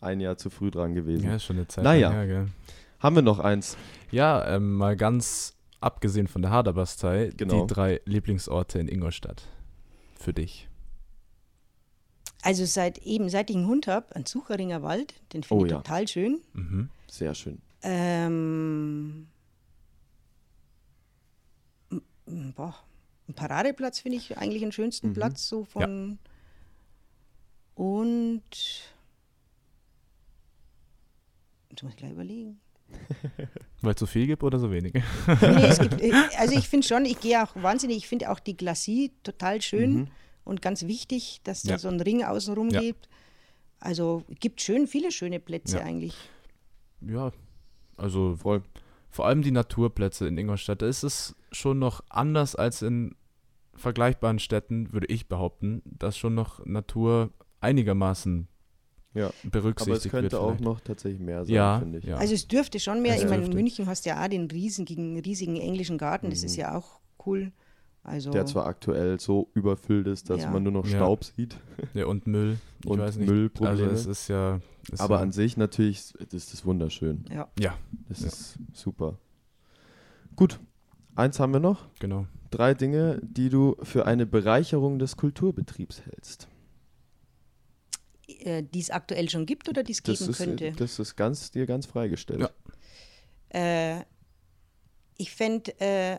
ein Jahr zu früh dran gewesen. Ja, ist schon eine Zeit Naja. lang her, gell? Haben wir noch eins? Ja, ähm, mal ganz abgesehen von der Haderbastei, Genau. die drei Lieblingsorte in Ingolstadt. Für dich. Also seit eben, seit ich einen Hund habe, einen Sucheringer Wald, den finde Oh ich ja. total schön. Mhm. Sehr schön. Ähm, boah, ein Paradeplatz finde ich eigentlich den schönsten Mhm. Platz so von und jetzt muss ich gleich überlegen. Weil es so viel gibt oder so wenig? Nee, es gibt, äh, also ich finde schon, ich gehe auch wahnsinnig, ich finde auch die Glacis total schön Mhm. und ganz wichtig, dass da Ja. so ein Ring außenrum Ja. gibt. Also gibt schön viele schöne Plätze Ja. eigentlich. Ja, also Voll. Vor allem die Naturplätze in Ingolstadt, da ist es schon noch anders als in vergleichbaren Städten, würde ich behaupten, dass schon noch Natur einigermaßen Ja. berücksichtigt Aber es könnte wird. auch noch tatsächlich mehr sein, ja, finde ich. ja. Also es dürfte schon mehr. Es ich meine, in. München hast du ja auch den riesigen, riesigen englischen Garten, das ist ja auch cool. Also. Der zwar aktuell so überfüllt ist, dass Ja. man nur noch Ja. Staub sieht, ja, und Müll. Ich Und weiß nicht. Müllprobleme. Also es ist ja. Ist aber ja, an sich natürlich ist das wunderschön. ja. Ja, Das Ja. ist super. Gut, eins haben wir noch. genau. Drei Dinge, die du für eine Bereicherung des Kulturbetriebs hältst. Äh, die es aktuell schon gibt oder die es geben ist, äh, könnte. das ist ganz, dir ganz freigestellt. Ja. Äh, ich fände äh,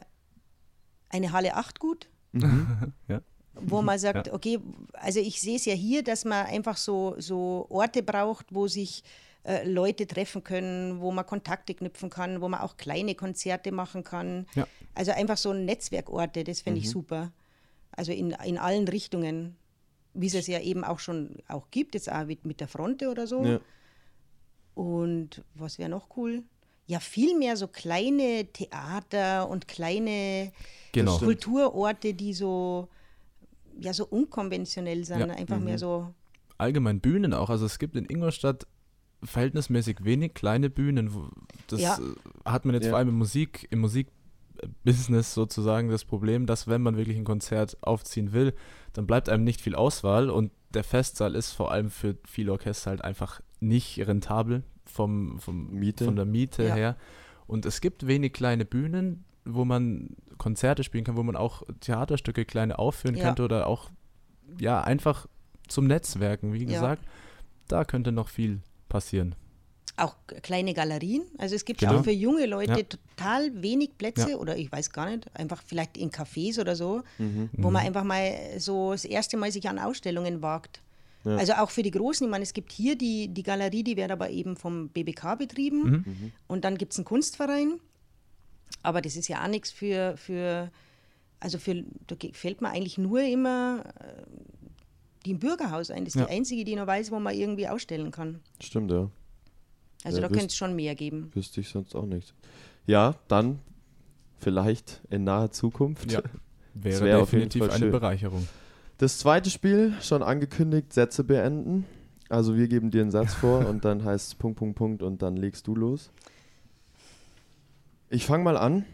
eine Halle 8 gut, Ja. wo man sagt, okay, also ich sehe es ja hier, dass man einfach so, so Orte braucht, wo sich äh, Leute treffen können, wo man Kontakte knüpfen kann, wo man auch kleine Konzerte machen kann. Ja. Also einfach so Netzwerkorte, das finde ich super. Also in, in allen Richtungen, wie es es ja eben auch schon auch gibt, jetzt auch mit, mit der Fronte oder so. Ja. Und was wäre noch cool? Ja, viel mehr so kleine Theater und kleine Genau. stimmt. Kulturorte, die so, ja, so unkonventionell sind. Ja. Einfach mehr so, allgemein Bühnen auch. Also es gibt in Ingolstadt verhältnismäßig wenig kleine Bühnen. Das Ja. äh, hat man jetzt Ja. vor allem im Musik, im Musikbusiness sozusagen das Problem, dass wenn man wirklich ein Konzert aufziehen will, dann bleibt einem nicht viel Auswahl und der Festsaal ist vor allem für viele Orchester halt einfach nicht rentabel vom, vom Miete. von der Miete Ja. her. Und es gibt wenig kleine Bühnen, wo man Konzerte spielen kann, wo man auch Theaterstücke kleine aufführen Ja. könnte oder auch ja einfach zum Netzwerken, wie Ja. gesagt, da könnte noch viel passieren. auch kleine Galerien. Also es gibt Genau. auch für junge Leute Ja. total wenig Plätze Ja. oder ich weiß gar nicht, einfach vielleicht in Cafés oder so, Mhm. wo man einfach mal so das erste Mal sich an Ausstellungen wagt. Ja. Also auch für die Großen, ich meine, es gibt hier die, die Galerie, die wird aber eben vom BBK betrieben Mhm. und dann gibt es einen Kunstverein, aber das ist ja auch nichts für, für also für, da fällt mir eigentlich nur immer äh, die im Bürgerhaus ein. Das ist Ja. die einzige, die noch weiß, wo man irgendwie ausstellen kann. Stimmt, ja. Also Ja, da könnte es schon mehr geben. Wüsste ich sonst auch nicht. Ja, dann vielleicht in naher Zukunft. Ja. Wäre wär auf jeden definitiv Fall eine schön. Bereicherung. Das zweite Spiel, schon angekündigt, Sätze beenden. Also wir geben dir einen Satz vor und dann heißt es Punkt, Punkt, Punkt und dann legst du los. Ich fange mal an.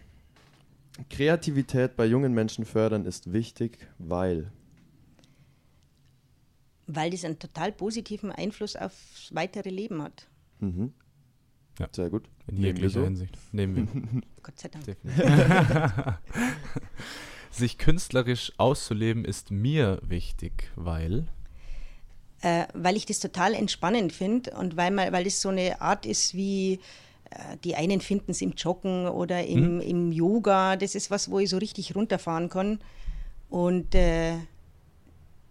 Kreativität bei jungen Menschen fördern ist wichtig, weil. Weil das einen total positiven Einfluss aufs weitere Leben hat. Mhm. Ja. Sehr gut. In Nehmen wir jeglicher so. Hinsicht. Nehmen wir. Gott sei Dank. Sich künstlerisch auszuleben ist mir wichtig, weil. Äh, weil ich das total entspannend finde und weil, man, weil das so eine Art ist wie, äh, die einen finden es im Joggen oder im, Mhm. im Yoga. Das ist was, wo ich so richtig runterfahren kann. Und äh,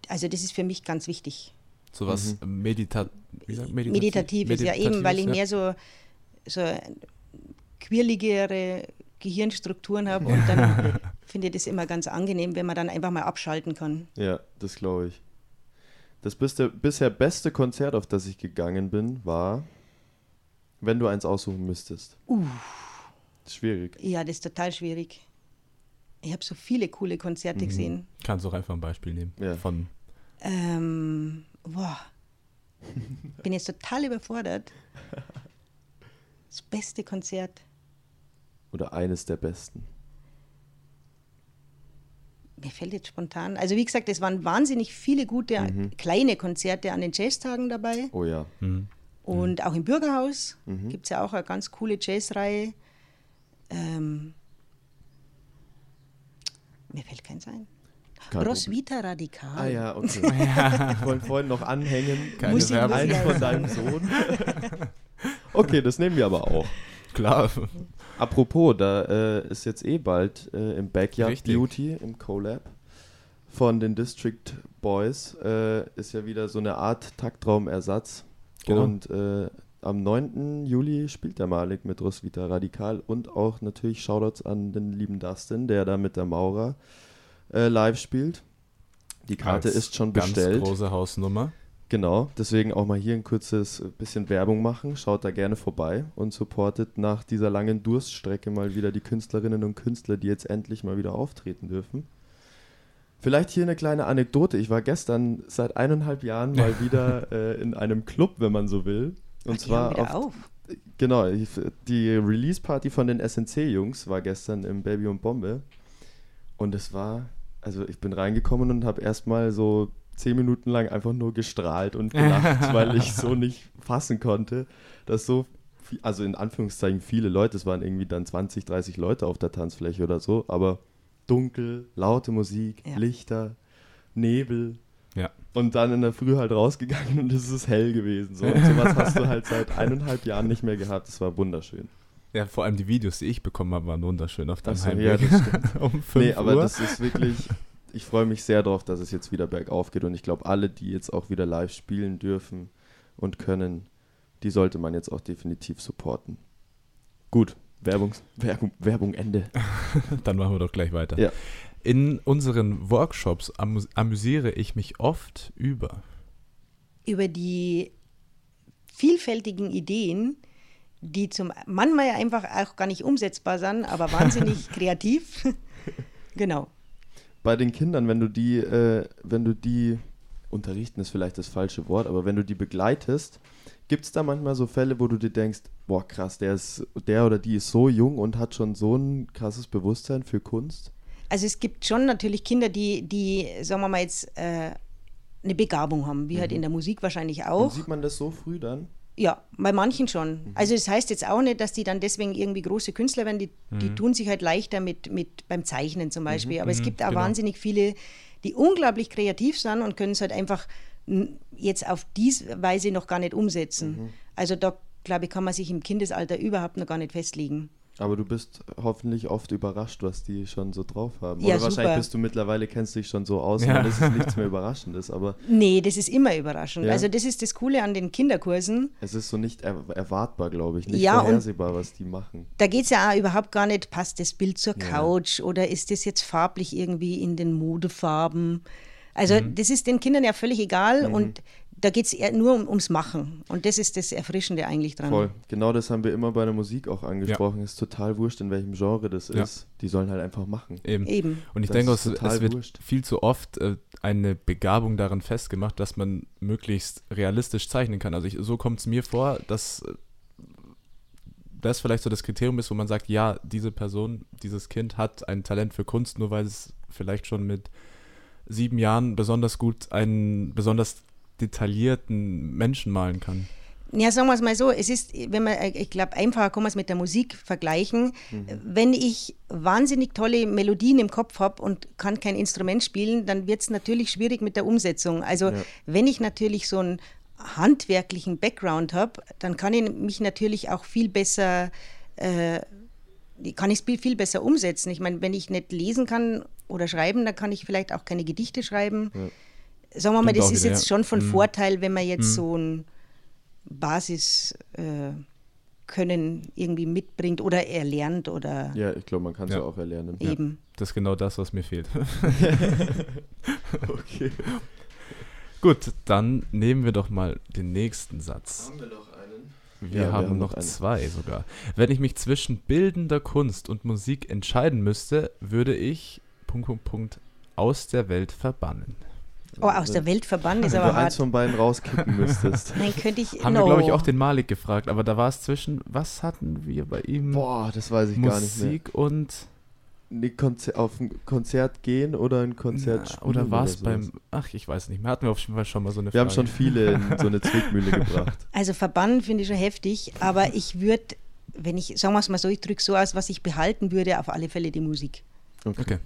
also das ist für mich ganz wichtig. Sowas Medita wie sagt, meditativ- Meditatives, ja eben, weil ich Meditatives, mehr so, so quirligere Gehirnstrukturen habe und dann finde ich das immer ganz angenehm, wenn man dann einfach mal abschalten kann. Ja, das glaube ich. Das bisher beste Konzert, auf das ich gegangen bin, war, wenn du eins aussuchen müsstest. Schwierig. Ja, das ist total schwierig. Ich habe so viele coole Konzerte Mhm. gesehen. Kannst du auch einfach ein Beispiel nehmen. Ja. Von Ähm, boah. Bin jetzt total überfordert. Das beste Konzert. Oder eines der besten. Mir fällt jetzt spontan. Also wie gesagt, es waren wahnsinnig viele gute kleine Konzerte an den Jazztagen dabei. Oh ja. Mhm. Und auch im Bürgerhaus Mhm. gibt es ja auch eine ganz coole Jazzreihe. Ähm, mir fällt keins ein. Kein Roswitha Radikal. Ah ja, okay. Ich wollte vorhin noch anhängen. Keine Muss ich- Werbung. muss ich Eins ja von deinem Sohn. Okay, das nehmen wir aber auch. Klar. Apropos, da äh, ist jetzt eh bald äh, im Backyard Richtig. Beauty, im CoLab von den District Boys, äh, ist ja wieder so eine Art Taktraumersatz. Genau. Und äh, am 9. Juli spielt der Malik mit Roswitha Radikal und auch natürlich Shoutouts an den lieben Dustin, der da mit der Maurer äh, live spielt. Die Karte Als ist schon Ganz bestellt. große Hausnummer. Genau, deswegen auch mal hier ein kurzes bisschen Werbung machen. Schaut da gerne vorbei und supportet nach dieser langen Durststrecke mal wieder die Künstlerinnen und Künstler, die jetzt endlich mal wieder auftreten dürfen. Vielleicht hier eine kleine Anekdote. Ich war gestern seit eineinhalb Jahren mal wieder äh, in einem Club, wenn man so will. Und Ach, zwar auf, auf. Genau, die Release-Party von den SNC-Jungs war gestern im Baby und Bombe. Und es war, also ich bin reingekommen und habe erstmal so zehn Minuten lang einfach nur gestrahlt und gelacht, weil ich so nicht fassen konnte, dass so, viel, also in Anführungszeichen viele Leute, es waren irgendwie dann 20, 30 Leute auf der Tanzfläche oder so, aber dunkel, laute Musik, Ja. Lichter, Nebel, Ja. und dann in der Früh halt rausgegangen und es ist hell gewesen. So. Und sowas hast du halt seit eineinhalb Jahren nicht mehr gehabt. Das war wunderschön. Ja, vor allem die Videos, die ich bekommen habe, waren wunderschön auf deinem so, Heimweg. ja, um 5 Nee, aber Uhr. das ist wirklich, ich freue mich sehr darauf, dass es jetzt wieder bergauf geht und ich glaube, alle, die jetzt auch wieder live spielen dürfen und können, die sollte man jetzt auch definitiv supporten. Gut, Werbung, Werbung, Werbung Ende. Dann machen wir doch gleich weiter. Ja. In unseren Workshops amüs amüsiere ich mich oft über. Über die vielfältigen Ideen, die zum manchmal ja einfach auch gar nicht umsetzbar sind, aber wahnsinnig kreativ. genau. Bei den Kindern, wenn du die, äh, wenn du die unterrichten ist vielleicht das falsche Wort, aber wenn du die begleitest, gibt es da manchmal so Fälle, wo du dir denkst, boah krass, der ist, der oder die ist so jung und hat schon so ein krasses Bewusstsein für Kunst? Also es gibt schon natürlich Kinder, die, die sagen wir mal jetzt, äh, eine Begabung haben, wie mhm. halt in der Musik wahrscheinlich auch. Und sieht man das so früh dann? Ja, bei manchen schon. Mhm. Also das heißt jetzt auch nicht, dass die dann deswegen irgendwie große Künstler werden, die, mhm. die tun sich halt leichter mit, mit beim Zeichnen zum Beispiel. Mhm. Aber es mhm. gibt auch genau. wahnsinnig viele, die unglaublich kreativ sind und können es halt einfach jetzt auf diese Weise noch gar nicht umsetzen. Mhm. Also da, glaube ich, kann man sich im Kindesalter überhaupt noch gar nicht festlegen. Aber du bist hoffentlich oft überrascht, was die schon so drauf haben. Ja, Oder wahrscheinlich bist du mittlerweile, kennst dich schon so aus, ja. und das ist nichts mehr Überraschendes. Aber nee, das ist immer überraschend. Ja. Also das ist das Coole an den Kinderkursen. Es ist so nicht er erwartbar, glaube ich, nicht ja, vorhersehbar, was die machen. Da geht es ja auch überhaupt gar nicht, passt das Bild zur Couch oder ist das jetzt farblich irgendwie in den Modefarben. Also mhm. das ist den Kindern ja völlig egal mhm. und da geht es eher nur um, ums Machen. Und das ist das Erfrischende eigentlich dran. Voll. Genau das haben wir immer bei der Musik auch angesprochen. Ja. Ist total wurscht, in welchem Genre das ja. ist. Die sollen halt einfach machen. Eben. Eben. Und ich das denke, es, es wird wurscht. viel zu oft äh, eine Begabung darin festgemacht, dass man möglichst realistisch zeichnen kann. Also ich, so kommt es mir vor, dass äh, das vielleicht so das Kriterium ist, wo man sagt, ja, diese Person, dieses Kind hat ein Talent für Kunst, nur weil es vielleicht schon mit sieben Jahren besonders gut einen besonders detaillierten Menschen malen kann. Ja, sagen wir es mal so, es ist, wenn man, ich glaube, einfacher kann man es mit der Musik vergleichen. Mhm. Wenn ich wahnsinnig tolle Melodien im Kopf habe und kann kein Instrument spielen, dann wird es natürlich schwierig mit der Umsetzung. Also ja. wenn ich natürlich so einen handwerklichen Background habe, dann kann ich mich natürlich auch viel besser, äh, kann ich es viel besser umsetzen. Ich meine, wenn ich nicht lesen kann oder schreiben, dann kann ich vielleicht auch keine Gedichte schreiben. Ja sagen wir mal, das ist wieder, jetzt schon von mhm. Vorteil, wenn man jetzt mhm. so ein Basiskönnen äh, irgendwie mitbringt oder erlernt oder. Ja, ich glaube, man kann es ja. ja. auch erlernen. Eben. Ja, das ist genau das, was mir fehlt. okay. Gut, dann nehmen wir doch mal den nächsten Satz. Haben wir einen? Wir, ja, haben, wir haben noch zwei sogar. Wenn ich mich zwischen bildender Kunst und Musik entscheiden müsste, würde ich Punkt, Punkt, Punkt aus der Welt verbannen. Oh, aus der Welt verbannt ist aber Wenn du eins von beiden rauskicken müsstest. Dann könnte ich. Haben no. wir, glaube ich, auch den Malik gefragt, aber da war es zwischen, was hatten wir bei ihm? Boah, das weiß ich Musik gar nicht mehr. Musik und. Nee, auf ein Konzert gehen oder ein Konzert spielen. Oder war es beim. Ach, ich weiß nicht mehr. Hatten wir auf jeden Fall schon mal so eine Wir Frage. haben schon viele in so eine Zwickmühle gebracht. Also verbannen finde ich schon heftig, aber ich würde, wenn ich, sagen wir es mal so, ich drücke so aus, was ich behalten würde, auf alle Fälle die Musik. Okay. okay.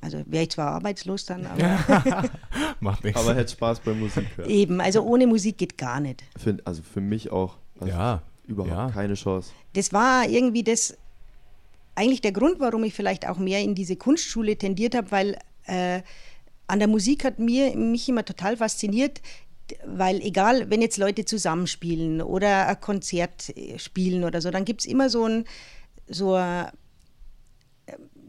Also wäre ich zwar arbeitslos dann, aber. Macht nichts. Aber hätte Spaß bei Musik hören. Eben, also ohne Musik geht gar nicht. Für, also für mich auch. Also ja. Überhaupt ja. keine Chance. Das war irgendwie das, eigentlich der Grund, warum ich vielleicht auch mehr in diese Kunstschule tendiert habe, weil äh, an der Musik hat mir, mich immer total fasziniert, weil egal, wenn jetzt Leute zusammenspielen oder ein Konzert äh, spielen oder so, dann gibt es immer so ein, so ein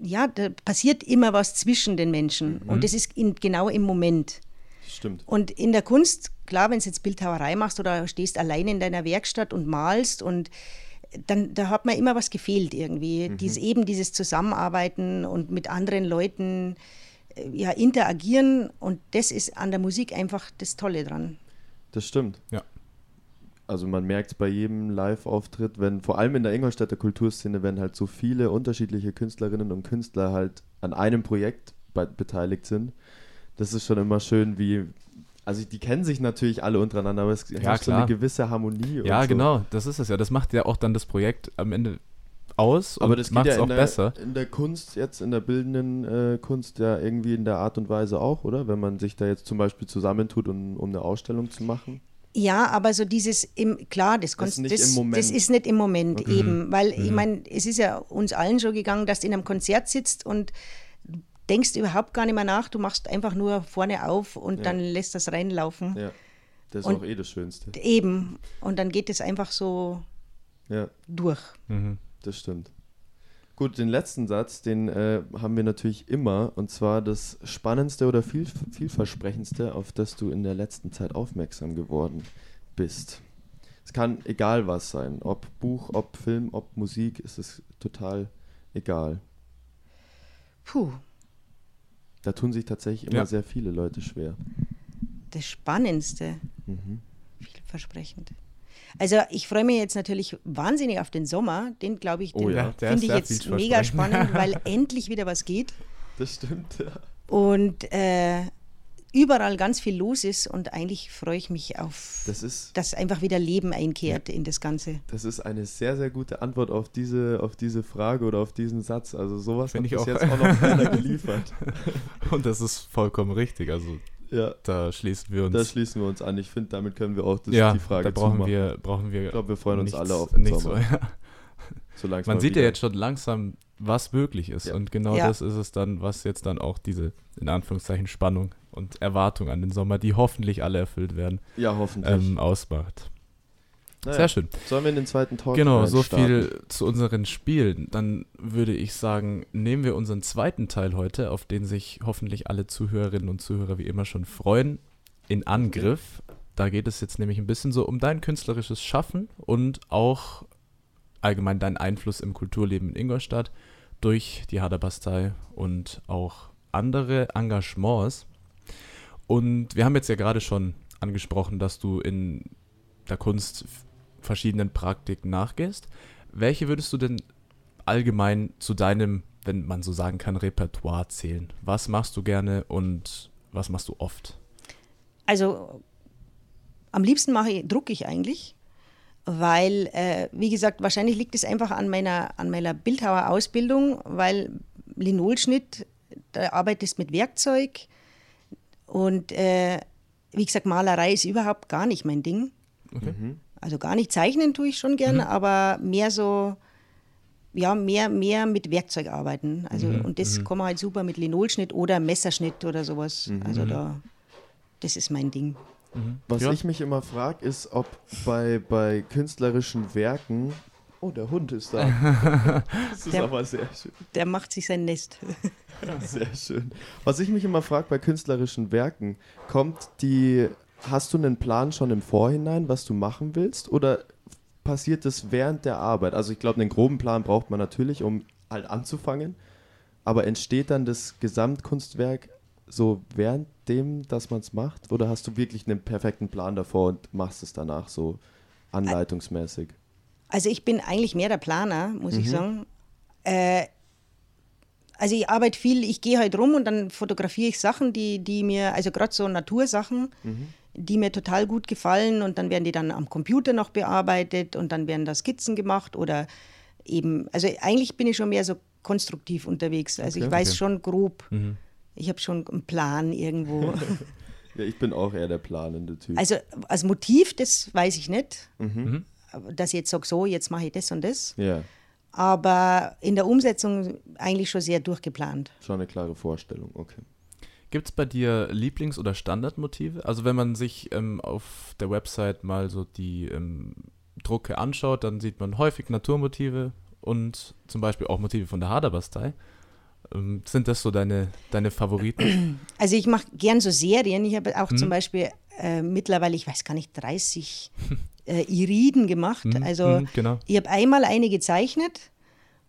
ja, da passiert immer was zwischen den Menschen mhm. und das ist in, genau im Moment. Stimmt. Und in der Kunst, klar, wenn du jetzt Bildhauerei machst oder stehst allein in deiner Werkstatt und malst und dann da hat mir immer was gefehlt irgendwie. Mhm. Dies, eben dieses Zusammenarbeiten und mit anderen Leuten äh, ja, interagieren und das ist an der Musik einfach das Tolle dran. Das stimmt. Ja also man merkt es bei jedem Live-Auftritt, wenn vor allem in der Ingolstädter Kulturszene, wenn halt so viele unterschiedliche Künstlerinnen und Künstler halt an einem Projekt be beteiligt sind, das ist schon immer schön, wie also die kennen sich natürlich alle untereinander, aber es ja, herrscht so eine gewisse Harmonie. Ja, so. genau, das ist es ja. Das macht ja auch dann das Projekt am Ende aus aber das macht es ja auch der, besser. In der Kunst, jetzt in der bildenden äh, Kunst ja irgendwie in der Art und Weise auch, oder? Wenn man sich da jetzt zum Beispiel zusammentut, um, um eine Ausstellung zu machen. Ja, aber so dieses, im, klar, das, das, ist das, das, ist nicht im Moment okay. eben, weil mhm. ich meine, es ist ja uns allen schon gegangen, dass du in einem Konzert sitzt und denkst überhaupt gar nicht mehr nach, du machst einfach nur vorne auf und ja. dann lässt das reinlaufen. Ja. Das ist Und- auch eh das Schönste. Eben. Und dann geht es einfach so Ja, durch. Mhm. das stimmt. Gut, den letzten Satz, den äh, haben wir natürlich immer, und zwar das Spannendste oder viel, vielversprechendste, auf das du in der letzten Zeit aufmerksam geworden bist. Es kann egal was sein, ob Buch, ob Film, ob Musik, ist es total egal. Puh, Da tun sich tatsächlich immer Ja. sehr viele Leute schwer. das Spannendste. Mhm. Vielversprechend. Also ich freue mich jetzt natürlich wahnsinnig auf den Sommer. Den glaube ich, Oh den ja, finde ich jetzt mega spannend, weil endlich wieder was geht Das stimmt, ja. und äh, überall ganz viel los ist und eigentlich freue ich mich auf, Das ist, dass einfach wieder Leben einkehrt in das Ganze. das ist eine sehr, sehr gute Antwort auf diese, auf diese Frage oder auf diesen Satz. Also sowas Find hat ich auch. jetzt auch noch keiner geliefert. Und das ist vollkommen richtig. Also Ja, da schließen wir uns. da schließen wir uns an. Ich finde, damit können wir auch das, ja, die Frage da brauchen zumachen. wir, brauchen wir. Ich glaube, wir freuen uns nichts- alle auf den nichts- Sommer. ja. Es Man sieht ja wieder- jetzt schon langsam, was möglich ist. Ja. Und genau Ja. das ist es dann, was jetzt dann auch diese, in Anführungszeichen, Spannung und Erwartung an den Sommer, die hoffentlich alle erfüllt werden, Ja, hoffentlich. ähm, ausmacht. Naja, Sehr schön. Sollen wir in den zweiten Talk Genau, so viel zu unseren Spielen. Dann würde ich sagen, nehmen wir unseren zweiten Teil heute, auf den sich hoffentlich alle Zuhörerinnen und Zuhörer wie immer schon freuen, in Angriff. Da geht es jetzt nämlich ein bisschen so um dein künstlerisches Schaffen und auch allgemein deinen Einfluss im Kulturleben in Ingolstadt durch die Haderbastei und auch andere Engagements. Und wir haben jetzt ja gerade schon angesprochen, dass du in der Kunst verschiedenen Praktiken nachgehst. Welche würdest du denn allgemein zu deinem, wenn man so sagen kann, Repertoire zählen? Was machst du gerne und was machst du oft? Also am liebsten mache drucke ich eigentlich, weil, äh, wie gesagt, wahrscheinlich liegt es einfach an meiner, an meiner Bildhauerausbildung, weil Linolschnitt, da arbeitest mit Werkzeug und äh, wie gesagt, Malerei ist überhaupt gar nicht mein Ding. Okay. Also gar nicht zeichnen tue ich schon gerne, aber mehr so, ja, mehr, mehr mit Werkzeug arbeiten. Also, und das kann man halt super mit Linolschnitt oder Messerschnitt oder sowas. Also da, das ist mein Ding. Was Ja. ich mich immer frage, ist, ob bei, bei künstlerischen Werken. Oh, der Hund ist da. das ist Der- aber sehr schön. Der macht sich sein Nest. Sehr schön. Was ich mich immer frage bei künstlerischen Werken, kommt die, hast du einen Plan schon im Vorhinein, was du machen willst, oder passiert das während der Arbeit? Also ich glaube, einen groben Plan braucht man natürlich, um halt anzufangen, aber entsteht dann das Gesamtkunstwerk so während dem, dass man es macht, oder hast du wirklich einen perfekten Plan davor und machst es danach so anleitungsmäßig? Also ich bin eigentlich mehr der Planer, muss ich sagen. Äh, also ich arbeite viel, ich gehe halt rum und dann fotografiere ich Sachen, die, die mir, also gerade so Natursachen, die mir total gut gefallen und dann werden die dann am Computer noch bearbeitet und dann werden da Skizzen gemacht oder eben, also eigentlich bin ich schon mehr so konstruktiv unterwegs. Also ich Okay. weiß Okay. schon grob, ich habe schon einen Plan irgendwo. Ja, ich bin auch eher der planende Typ. also als Motiv, das weiß ich nicht. Mhm. Dass ich jetzt sage, so, jetzt mache ich das und das. ja, aber in der Umsetzung eigentlich schon sehr durchgeplant. schon eine klare Vorstellung, okay. Gibt es bei dir Lieblings- oder Standardmotive? Also wenn man sich ähm, auf der Website mal so die ähm, Drucke anschaut, dann sieht man häufig Naturmotive und zum Beispiel auch Motive von der Haderbastei. Ähm, sind das so deine, deine Favoriten? Also ich mache gern so Serien. Ich habe auch Mhm. zum Beispiel äh, mittlerweile, ich weiß gar nicht, 30 äh, Iriden gemacht. Mhm, Also mhm, genau. ich habe einmal eine gezeichnet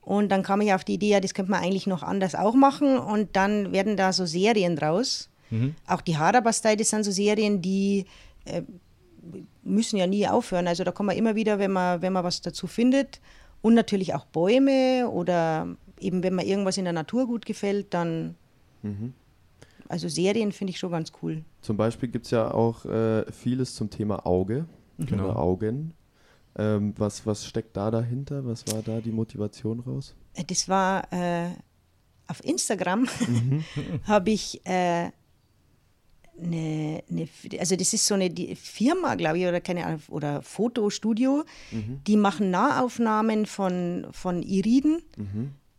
und dann kam ich auf die Idee, ja, das könnte man eigentlich noch anders auch machen und dann werden da so Serien draus. Mhm. Auch die Haderbastei, das sind so Serien, die äh, müssen ja nie aufhören. Also da kann man immer wieder, wenn man, wenn man was dazu findet und natürlich auch Bäume oder eben wenn mir irgendwas in der Natur gut gefällt, dann also Serien finde ich schon ganz cool. Zum Beispiel gibt es ja auch äh, vieles zum Thema Auge Genau. oder Augen. Ähm, was, was steckt da dahinter? Was war da die Motivation raus? Äh, Das war äh, auf Instagram habe ich äh, eine, eine, also das ist so eine die Firma, glaube ich, oder keine Ahnung, oder Fotostudio, die machen Nahaufnahmen von, von Iriden,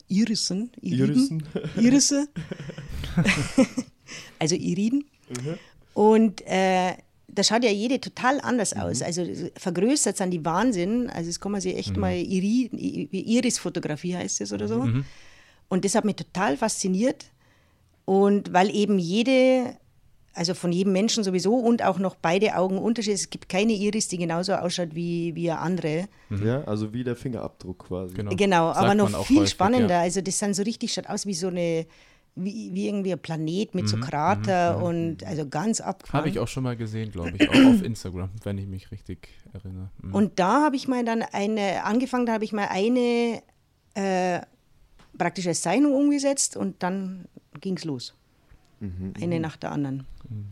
Irissen, Iriden, Irisse, also Iriden. Und äh, da schaut ja jede total anders aus. Also vergrößert sind die Wahnsinn. Also das kann man sich echt mal, Iri, Iris-Fotografie heißt es oder so. Und das hat mich total fasziniert. Und weil eben jede, also von jedem Menschen sowieso und auch noch beide Augen unterschiedlich. Es gibt keine Iris, die genauso ausschaut wie, wie eine andere. Ja, also wie der Fingerabdruck quasi. Genau. Genau, aber noch viel häufig, spannender. ja. Also das sind so richtig, schaut aus wie so eine, wie, wie irgendwie ein Planet mit so Mhm, Krater und also ganz abgefahren. Habe ich auch schon mal gesehen, glaube ich, auch auf Instagram, wenn ich mich richtig erinnere. Mhm. Und da habe ich mal dann eine, angefangen, da habe ich mal eine äh, praktisch als Zeichnung umgesetzt und dann ging es los. Eine nach der anderen.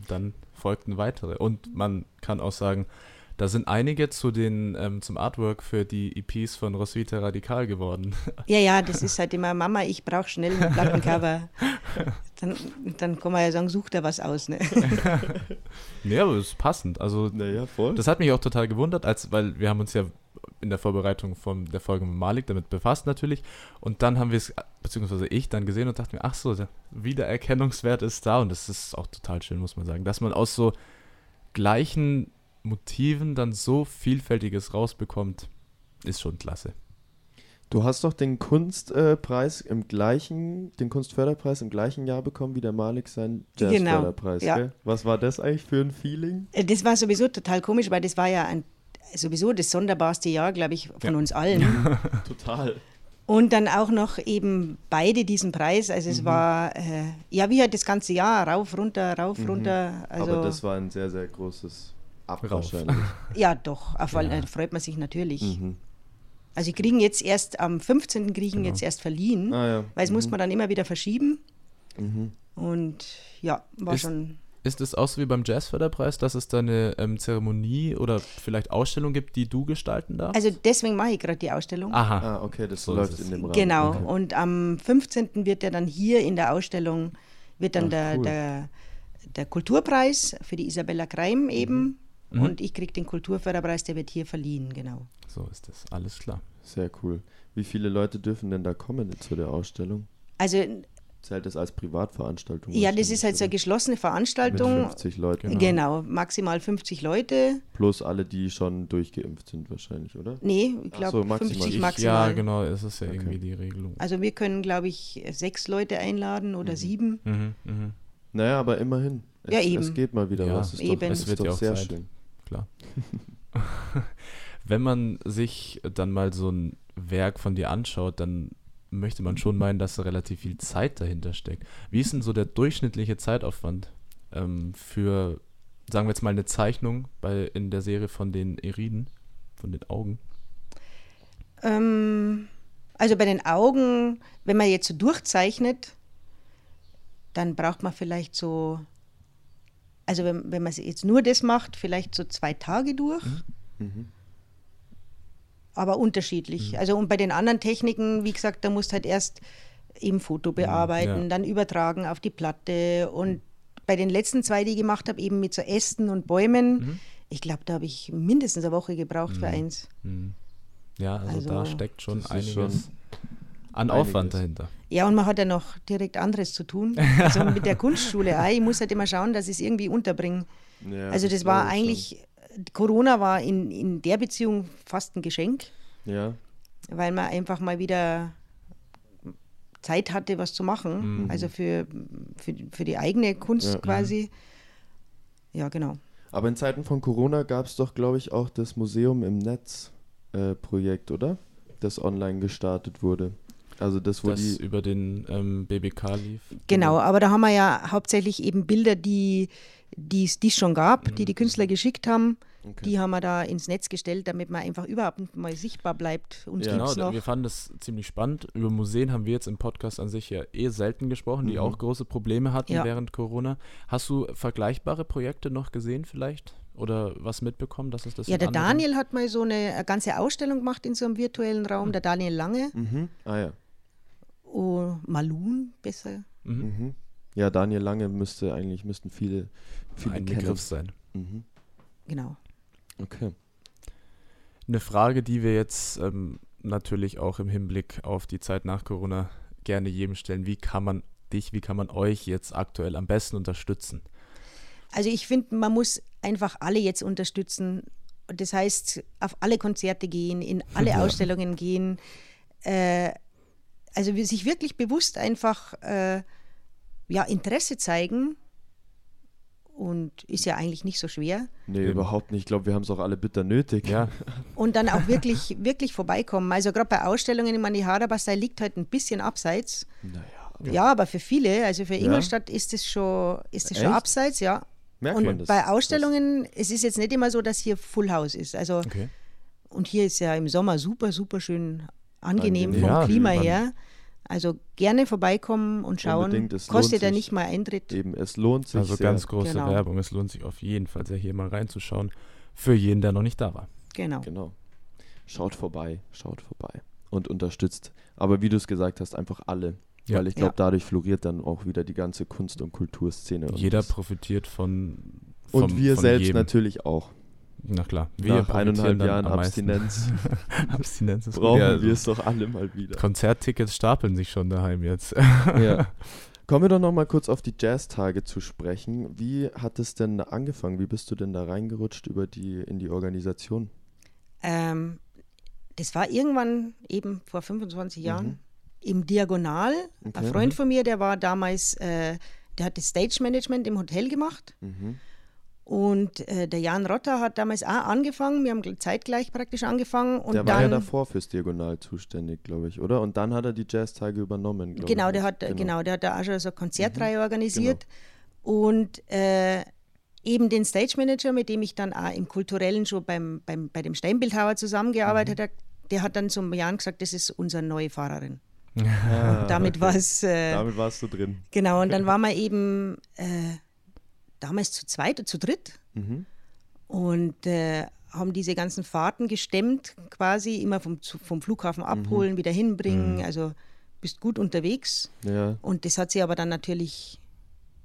dann folgten weitere. Und man kann auch sagen, da sind einige zu den, ähm, zum Artwork für die EPs von Roswitha radikal geworden. Ja, ja, das ist halt immer, Mama, ich brauche schnell ein Plattencover. Dann, dann kann man ja sagen, such da was aus. Ne? nee, aber es ist passend. Also Naja, voll. das hat mich auch total gewundert, als, weil wir haben uns ja in der Vorbereitung von der Folge mit Malik damit befasst natürlich. Und dann haben wir es, beziehungsweise ich dann gesehen und dachte mir, ach so, der Wiedererkennungswert ist da. Und das ist auch total schön, muss man sagen, dass man aus so gleichen Motiven dann so Vielfältiges rausbekommt, ist schon klasse. Du hast doch den Kunstpreis im gleichen, den Kunstförderpreis im gleichen Jahr bekommen wie der Malik seinen Genau, Jazzförderpreis. ja. Gell? Was war das eigentlich für ein Feeling? Äh, Das war sowieso total komisch, weil das war ja ein, sowieso das sonderbarste Jahr, glaube ich, von Ja. uns allen. Total. Und dann auch noch eben beide diesen Preis. Also Mhm. es war, äh, ja, wie halt das ganze Jahr, rauf, runter, rauf, runter. Also, Mhm. Aber das war ein sehr, sehr großes Ab Rauf. ja, doch, auf Ja. da freut man sich natürlich. mhm. Also, ich kriegen jetzt erst am 15. kriegen Genau. jetzt erst verliehen, Ah ja. weil es muss man dann immer wieder verschieben. Mhm. Und ja, war Ist- schon. Ist es auch so wie beim Jazzförderpreis, dass es da eine ähm, Zeremonie oder vielleicht Ausstellung gibt, die du gestalten darfst? Also deswegen mache ich gerade die Ausstellung. Aha. Ah, okay, das So läuft in dem Rahmen. Genau. Okay. Und am 15. wird ja dann hier in der Ausstellung wird dann Ach, der, cool. der, der Kulturpreis für die Isabella Kreim eben. Mhm. Und ich kriege den Kulturförderpreis, der wird hier verliehen, genau. So ist es, alles klar. Sehr cool. Wie viele Leute dürfen denn da kommen zu der Ausstellung? Also Zählt das als Privatveranstaltung? ja, das ist halt so eine geschlossene Mit Veranstaltung. 50 Leuten. Genau. Genau, maximal 50 Leute. Plus alle, die schon durchgeimpft sind wahrscheinlich, oder? Nee, ich glaube so, maximal. 50 Ich- maximal. Ja, genau, es ist ja Okay. irgendwie die Regelung. Also wir können, glaube ich, sechs Leute einladen oder sieben. Mhm, mhm, Naja, aber immerhin. Es, Ja, eben. Es geht mal wieder Ja, was. Eben. Doch, Es ist wird doch ja auch sehr Zeit. schön. Klar. Wenn man sich dann mal so ein Werk von dir anschaut, dann möchte man schon meinen, dass da relativ viel Zeit dahinter steckt. Wie ist denn so der durchschnittliche Zeitaufwand ähm, für, sagen wir jetzt mal, eine Zeichnung bei, in der Serie von den Eriden, von den Augen? Ähm, also bei den Augen, wenn man jetzt so durchzeichnet, dann braucht man vielleicht so, also wenn, wenn man jetzt nur das macht, vielleicht so zwei Tage durch. Mhm. aber unterschiedlich. Also und bei den anderen Techniken, wie gesagt, da musst halt erst eben Foto bearbeiten, ja. dann übertragen auf die Platte und bei den letzten zwei, die ich gemacht habe, eben mit so Ästen und Bäumen, Mhm. ich glaube, da habe ich mindestens eine Woche gebraucht für eins. Mhm. Ja, also, da Also, steckt schon einiges schon an einiges. Aufwand dahinter. Ja, und man hat ja noch direkt anderes zu tun. Also mit der Kunstschule. Ich muss halt immer schauen, dass ich es irgendwie unterbringe. Ja, also das war glaub ich eigentlich, Corona war in, in der Beziehung fast ein Geschenk. schon. Ja, weil man einfach mal wieder Zeit hatte, was zu machen. Mhm. Also für, für, für die eigene Kunst Ja. mhm. quasi. Ja, genau. aber in Zeiten von Corona gab es doch, glaube ich, auch das Museum im Netz äh, Projekt, oder? Das online gestartet wurde. Also das, wo Das die. über den ähm, BBK lief. Genau, aber da haben wir ja hauptsächlich eben Bilder, die die es die schon gab, die die Künstler geschickt haben. Okay. Die haben wir da ins Netz gestellt, damit man einfach überhaupt mal sichtbar bleibt. Uns Ja. Genau, noch. wir fanden das ziemlich spannend. Über Museen haben wir jetzt im Podcast an sich ja eh selten gesprochen, die Mhm. auch große Probleme hatten Ja. während Corona. Hast du vergleichbare Projekte noch gesehen vielleicht? Oder was mitbekommen, dass es das ja, der anderen- Daniel hat mal so eine, eine ganze Ausstellung gemacht in so einem virtuellen Raum, der Daniel Lange. Mhm. Ah ja. Oh, Malun, besser. Mhm. Mhm. Ja, Daniel Lange müsste eigentlich, müssten viele, viele ein kennen. Begriff sein. Mhm. Genau. Okay. Eine Frage, die wir jetzt ähm, natürlich auch im Hinblick auf die Zeit nach Corona gerne jedem stellen. Wie kann man dich, wie kann man euch jetzt aktuell am besten unterstützen? Also ich finde, man muss einfach alle jetzt unterstützen. Das heißt, auf alle Konzerte gehen, in alle ja. Ausstellungen gehen. Äh, also sich wirklich bewusst einfach äh, ja, Interesse zeigen und ist ja eigentlich nicht so schwer. Nee, überhaupt nicht. Ich glaube, wir haben es auch alle bitter nötig. Ja. Und dann auch wirklich, wirklich vorbeikommen. Also gerade bei Ausstellungen, ich meine, die liegt halt ein bisschen abseits. Naja. Aber ja, aber für viele, also für Ingolstadt ist es schon, ist es schon abseits, ja. Merkt und man das? bei Ausstellungen, das? es ist jetzt nicht immer so, dass hier Full House ist. Also okay. und hier ist ja im Sommer super, super schön angenehm, angenehm. vom ja, Klima her. Also gerne vorbeikommen und schauen. Kostet ja nicht mal Eintritt. Eben, es lohnt sich. Also sehr. ganz große genau. Werbung. Es lohnt sich auf jeden Fall sehr, hier mal reinzuschauen. Für jeden, der noch nicht da war. Genau. Genau. Schaut vorbei, schaut vorbei. Und unterstützt. Aber wie du es gesagt hast, einfach alle. Ja. Weil ich glaube, ja. dadurch floriert dann auch wieder die ganze Kunst- und Kulturszene. Jeder und profitiert von. Vom, und wir selbst jedem. natürlich auch. Na klar, wir Nach eineinhalb Jahren Abstinenz, Abstinenz brauchen ja, wir es doch alle mal wieder. Konzerttickets stapeln sich schon daheim jetzt. ja. Kommen wir doch noch mal kurz auf die Jazztage zu sprechen. Wie hat es denn angefangen? Wie bist du denn da reingerutscht über die, in die Organisation? Ähm, das war irgendwann eben vor 25 Jahren mhm. im Diagonal. Okay. Ein Freund mhm. von mir, der war damals, äh, der hat das Stage Management im Hotel gemacht. Mhm. Und äh, der Jan Rotter hat damals auch angefangen, wir haben zeitgleich praktisch angefangen. Und der war dann, ja davor fürs Diagonal zuständig, glaube ich, oder? Und dann hat er die Jazztage übernommen, genau, ich. Der hat, genau. genau, der hat da auch schon so eine Konzertreihe mhm. organisiert. Genau. Und äh, eben den Stage Manager, mit dem ich dann auch im Kulturellen schon beim, beim, bei dem Steinbildhauer zusammengearbeitet mhm. habe, der hat dann zum Jan gesagt, das ist unsere neue Fahrerin. Ah, damit okay. war es. Äh, damit warst du drin. Genau, und dann waren wir eben. Damals zu zweit oder zu dritt mhm. und äh, haben diese ganzen Fahrten gestemmt, quasi immer vom, vom Flughafen mhm. abholen, mhm. wieder hinbringen. Mhm. Also bist gut unterwegs. Ja. Und das hat sich aber dann natürlich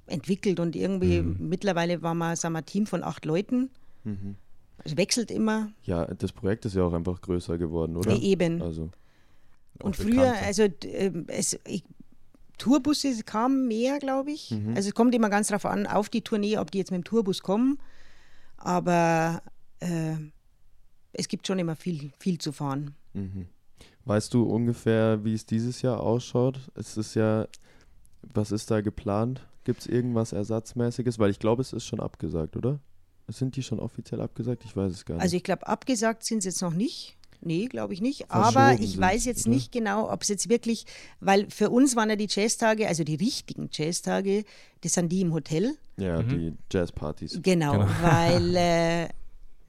entwickelt und irgendwie mhm. mittlerweile waren wir, sagen wir ein Team von acht Leuten. Mhm. Es wechselt immer. Ja, das Projekt ist ja auch einfach größer geworden, oder? Eben. Also. Und früher, also äh, es, ich Tourbusse kamen mehr, glaube ich. Mhm. Also es kommt immer ganz darauf an, auf die Tournee, ob die jetzt mit dem Tourbus kommen. Aber äh, es gibt schon immer viel, viel zu fahren. Mhm. Weißt du ungefähr, wie es dieses Jahr ausschaut? Es ist ja, was ist da geplant? Gibt es irgendwas Ersatzmäßiges? Weil ich glaube, es ist schon abgesagt, oder? Sind die schon offiziell abgesagt? Ich weiß es gar also nicht. Also ich glaube, abgesagt sind sie jetzt noch nicht. Nee, glaube ich nicht. Aber ich weiß jetzt oder? nicht genau, ob es jetzt wirklich, weil für uns waren ja die Jazztage, also die richtigen Jazztage, das sind die im Hotel. Ja, mhm. die Jazzpartys. Genau, genau. weil äh,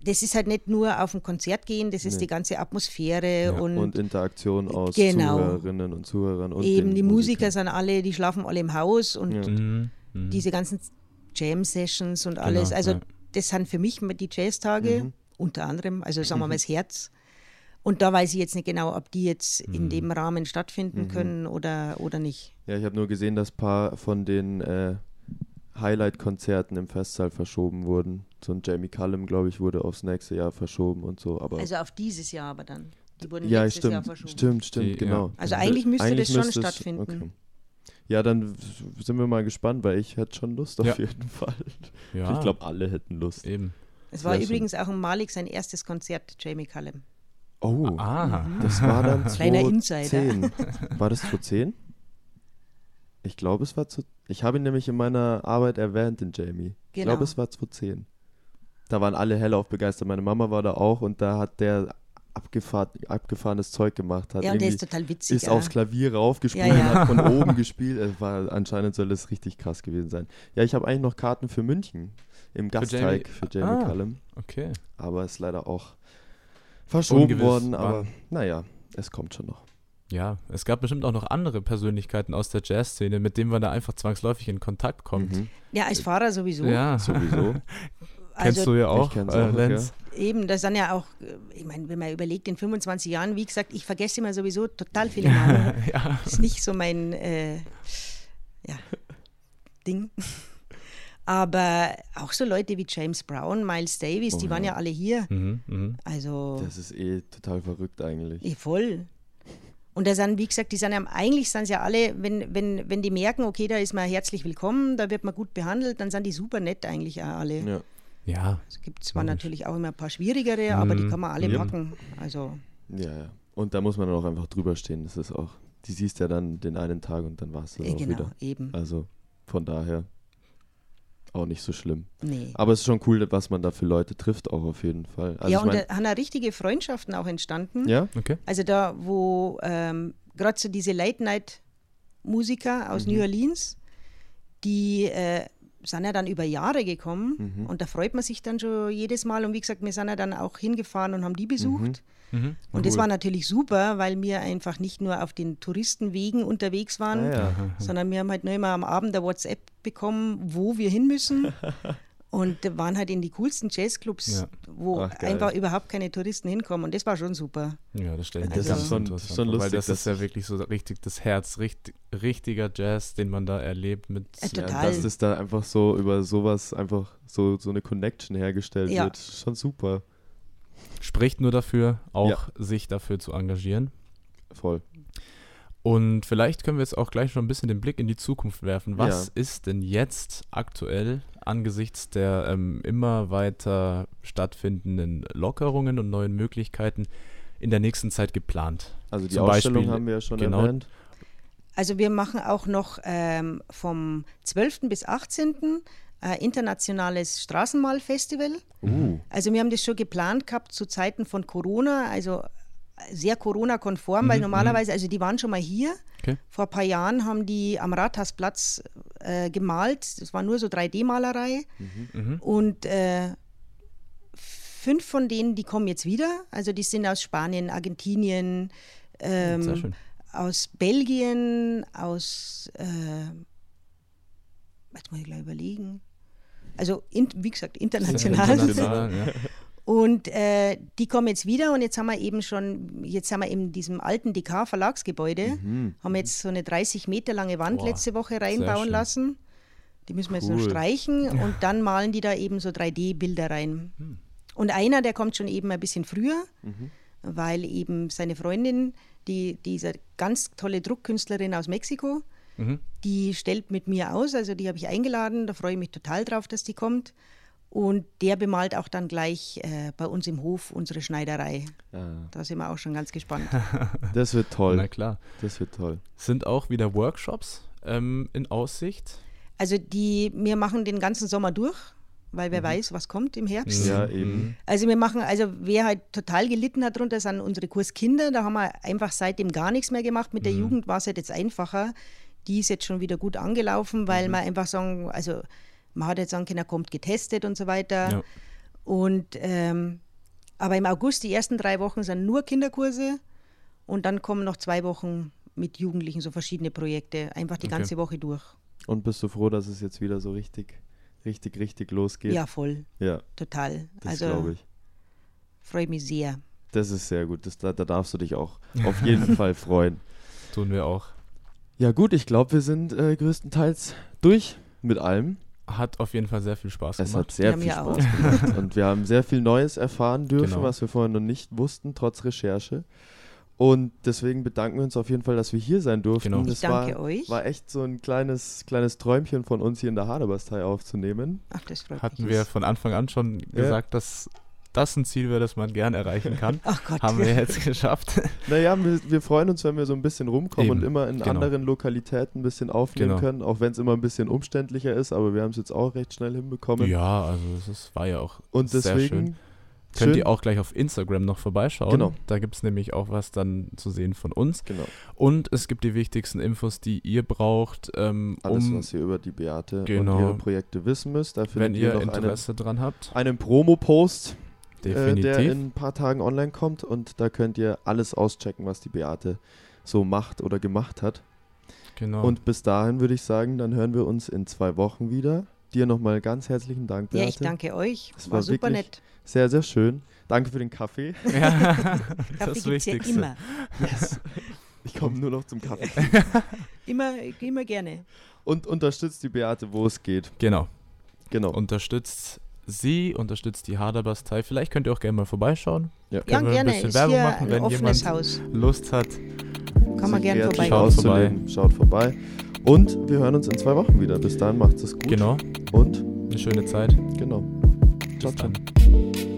das ist halt nicht nur auf ein Konzert gehen, das ist nee. die ganze Atmosphäre ja, und, und Interaktion aus genau. Zuhörerinnen und Zuhörern. Und Eben, die Musiker sind alle, die schlafen alle im Haus und ja. mhm. Mhm. diese ganzen Jam-Sessions und genau, alles. Also, ja. das sind für mich die Jazztage, mhm. unter anderem, also sagen wir mal das Herz. Und da weiß ich jetzt nicht genau, ob die jetzt mhm. in dem Rahmen stattfinden mhm. können oder, oder nicht. Ja, ich habe nur gesehen, dass ein paar von den äh, Highlight-Konzerten im Festsaal verschoben wurden. So ein Jamie Cullum, glaube ich, wurde aufs nächste Jahr verschoben und so. Aber also auf dieses Jahr aber dann. Die wurden ja, letztes stimmt, Jahr verschoben. Stimmt, stimmt, die, genau. Ja. Also eigentlich müsste eigentlich das schon stattfinden. Okay. Ja, dann sind wir mal gespannt, weil ich hätte schon Lust auf ja. jeden Fall. Ja. Ich glaube, alle hätten Lust. Eben. Es war Sehr übrigens schön. auch ein Malik sein erstes Konzert, Jamie Cullum. Oh, ah. das war dann Kleiner Insider. War das 2010? Ich glaube, es war zu. Ich habe ihn nämlich in meiner Arbeit erwähnt, den Jamie. Genau. Ich glaube, es war 2010. Da waren alle hellauf begeistert. Meine Mama war da auch und da hat der abgefahren, abgefahrenes Zeug gemacht. Hat ja, und der ist total witzig. Ist ja. aufs Klavier raufgesprungen, ja, ja. hat von oben gespielt. Es war, anscheinend soll es richtig krass gewesen sein. Ja, ich habe eigentlich noch Karten für München im Gasteig für Jamie, für Jamie ah, Cullum. Okay. Aber ist leider auch verschoben Ungewiss worden, aber wann. naja, es kommt schon noch. Ja, es gab bestimmt auch noch andere Persönlichkeiten aus der Jazzszene, mit denen man da einfach zwangsläufig in Kontakt kommt. Mhm. Ja, als Fahrer sowieso. Ja, sowieso. Kennst also, du ja auch, äh, auch Lenz. Ja. Eben, das sind ja auch, äh, ich meine, wenn man überlegt, in 25 Jahren, wie gesagt, ich vergesse immer sowieso total viele Namen. ja. Ist nicht so mein äh, ja, Ding. Aber auch so Leute wie James Brown, Miles Davis, oh, die waren ja alle hier. Mhm, mh. Also. Das ist eh total verrückt eigentlich. Eh voll. Und da sind, wie gesagt, die sind ja, eigentlich sind ja alle, wenn, wenn, wenn die merken, okay, da ist man herzlich willkommen, da wird man gut behandelt, dann sind die super nett eigentlich auch alle. Ja. Ja. Es gibt zwar natürlich auch immer ein paar schwierigere, aber die Mhm. kann man alle Ja. packen. Also Ja, ja. Und da muss man dann auch einfach drüber stehen. Das ist auch, die siehst ja dann den einen Tag und dann war es das äh, auch genau, wieder. eben. Also von daher auch nicht so schlimm. Nee. Aber es ist schon cool, was man da für Leute trifft, auch auf jeden Fall. Also ja, ich und mein, da haben auch richtige Freundschaften auch entstanden. ja, Okay. Also da, wo ähm, gerade so diese Late-Night-Musiker aus Mhm. New Orleans, die äh, sind ja dann über Jahre gekommen Mhm. und da freut man sich dann schon jedes Mal. Und wie gesagt, wir sind ja dann auch hingefahren und haben die besucht. Mhm. Und das war natürlich super, weil wir einfach nicht nur auf den Touristenwegen unterwegs waren, Ah, ja. sondern wir haben halt nur immer am Abend der WhatsApp bekommen, wo wir hin müssen. Und waren halt in die coolsten Jazzclubs, Ja. wo Ach, einfach überhaupt keine Touristen hinkommen. Und das war schon super. Ja, das stelle ich mir Das ist schon- schon vor, Weil lustig, das ist ja wirklich so richtig das Herz, richtig, richtiger Jazz, den man da erlebt mit. Ja, total. dass das da einfach so über sowas einfach so, so eine Connection hergestellt Ja. wird. Schon super. Spricht nur dafür, auch Ja. sich dafür zu engagieren. Voll. Und vielleicht können wir jetzt auch gleich schon ein bisschen den Blick in die Zukunft werfen. Was Ja. ist denn jetzt aktuell angesichts der ähm, immer weiter stattfindenden Lockerungen und neuen Möglichkeiten in der nächsten Zeit geplant? Also die Zum Ausstellung Beispiel- haben wir ja schon genau. erwähnt. Also wir machen auch noch ähm, vom 12. bis 18. Äh, internationales Straßenmalfestival. Uh, Also wir haben das schon geplant gehabt zu Zeiten von Corona, also sehr Corona-konform, weil Mhm, normalerweise, also die waren schon mal hier. Okay. Vor ein paar Jahren haben die am Rathausplatz äh, gemalt. Das war nur so 3D-Malerei. Mhm. Und äh, fünf von denen, die kommen jetzt wieder. Also die sind aus Spanien, Argentinien, ähm, aus Belgien, aus, äh, jetzt muss ich gleich überlegen. Also, in, wie gesagt, international. International, ja. Und äh, die kommen jetzt wieder und jetzt haben wir eben schon, jetzt haben wir in diesem alten DK Verlagsgebäude, mhm. haben wir jetzt so eine 30 Meter lange Wand Boah, letzte Woche reinbauen lassen. Die müssen wir jetzt noch Cool. streichen und dann malen die da eben so 3D-Bilder rein. Hm. Und einer, der kommt schon eben ein bisschen früher, Mhm. weil eben seine Freundin, die, diese ganz tolle Druckkünstlerin aus Mexiko, Mhm. die stellt mit mir aus, also die habe ich eingeladen, da freue ich mich total drauf, dass die kommt. Und der bemalt auch dann gleich äh, bei uns im Hof unsere Schneiderei. ja, Da sind wir auch schon ganz gespannt. das wird Na toll. klar. Das wird toll. Sind auch wieder Workshops ähm, in Aussicht? Also die, wir machen den ganzen Sommer durch, weil Mhm. wer weiß, was kommt im Herbst. Ja, Mhm. eben. Also wir machen, also wer halt total gelitten hat darunter, sind unsere Kurskinder. Da haben wir einfach seitdem gar nichts mehr gemacht. Mit der Mhm. Jugend war es halt jetzt einfacher. Die ist jetzt schon wieder gut angelaufen, Mhm. weil man einfach sagen, also man hat jetzt sagen können, er kommt getestet und so weiter. Ja. Und ähm, aber im August, die ersten drei Wochen sind nur Kinderkurse und dann kommen noch zwei Wochen mit Jugendlichen so verschiedene Projekte, einfach die Okay. ganze Woche durch. Und bist du froh, dass es jetzt wieder so richtig, richtig, richtig losgeht? Ja, voll, Ja, total. das also glaube ich. freue mich sehr. Das ist sehr gut. Das, da, da darfst du dich auch auf jeden Fall freuen. Tun wir auch. Ja gut, ich glaube, wir sind äh, größtenteils durch mit allem. Hat auf jeden Fall sehr viel Spaß Es gemacht. hat sehr Ja, viel Spaß auch. gemacht. Und wir haben sehr viel Neues erfahren dürfen, Genau. was wir vorher noch nicht wussten, trotz Recherche. Und deswegen bedanken wir uns auf jeden Fall, dass wir hier sein durften. Genau. Das Ich danke war, euch. war echt so ein kleines, kleines Träumchen von uns hier in der Haderbastei aufzunehmen. Ach, das freut Hatten mich. wir von Anfang an schon gesagt, dass das ein Ziel wäre, das man gern erreichen kann. Ach Gott. Haben wir jetzt geschafft. Naja, wir, wir freuen uns, wenn wir so ein bisschen rumkommen Eben, und immer in genau. anderen Lokalitäten ein bisschen aufnehmen Genau. können, auch wenn es immer ein bisschen umständlicher ist, aber wir haben es jetzt auch recht schnell hinbekommen. ja, also es war ja auch und sehr schön. deswegen Könnt schön- ihr auch gleich auf Instagram noch vorbeischauen. Genau. Da gibt es nämlich auch was dann zu sehen von uns. Genau. Und es gibt die wichtigsten Infos, die ihr braucht, ähm, Alles, um, was ihr über die Beate Genau. und ihre Projekte wissen müsst. Da findet wenn ihr ihr noch einen, Interesse dran habt. einen Promo-Post, äh, der in ein paar Tagen online kommt und da könnt ihr alles auschecken, was die Beate so macht oder gemacht hat. genau. Und bis dahin würde ich sagen, dann hören wir uns in zwei Wochen wieder. Dir nochmal ganz herzlichen Dank, Beate. Ja, ich danke euch. Es war, war super nett. Sehr, sehr schön. Danke für den Kaffee. ja, Kaffee das gibt's ja Wichtigste. immer. Ich komme nur noch zum Kaffee. Immer, immer gerne. Und unterstützt die Beate, wo es geht. Genau. Genau. Unterstützt sie, unterstützt die Haderbastei. Vielleicht könnt ihr auch gerne mal vorbeischauen. ja. Ja, Können wir ein gerne. bisschen Ist Werbung hier machen, ein wenn offenes jemand Haus. Lust hat. Kann man Sich gerne vorbeigehen. Schaut auszuleben. Schaut vorbei. Und wir hören uns in zwei Wochen wieder. Bis dahin macht es gut. Genau. Und Eine schöne Zeit. genau. Ciao, Bis ciao.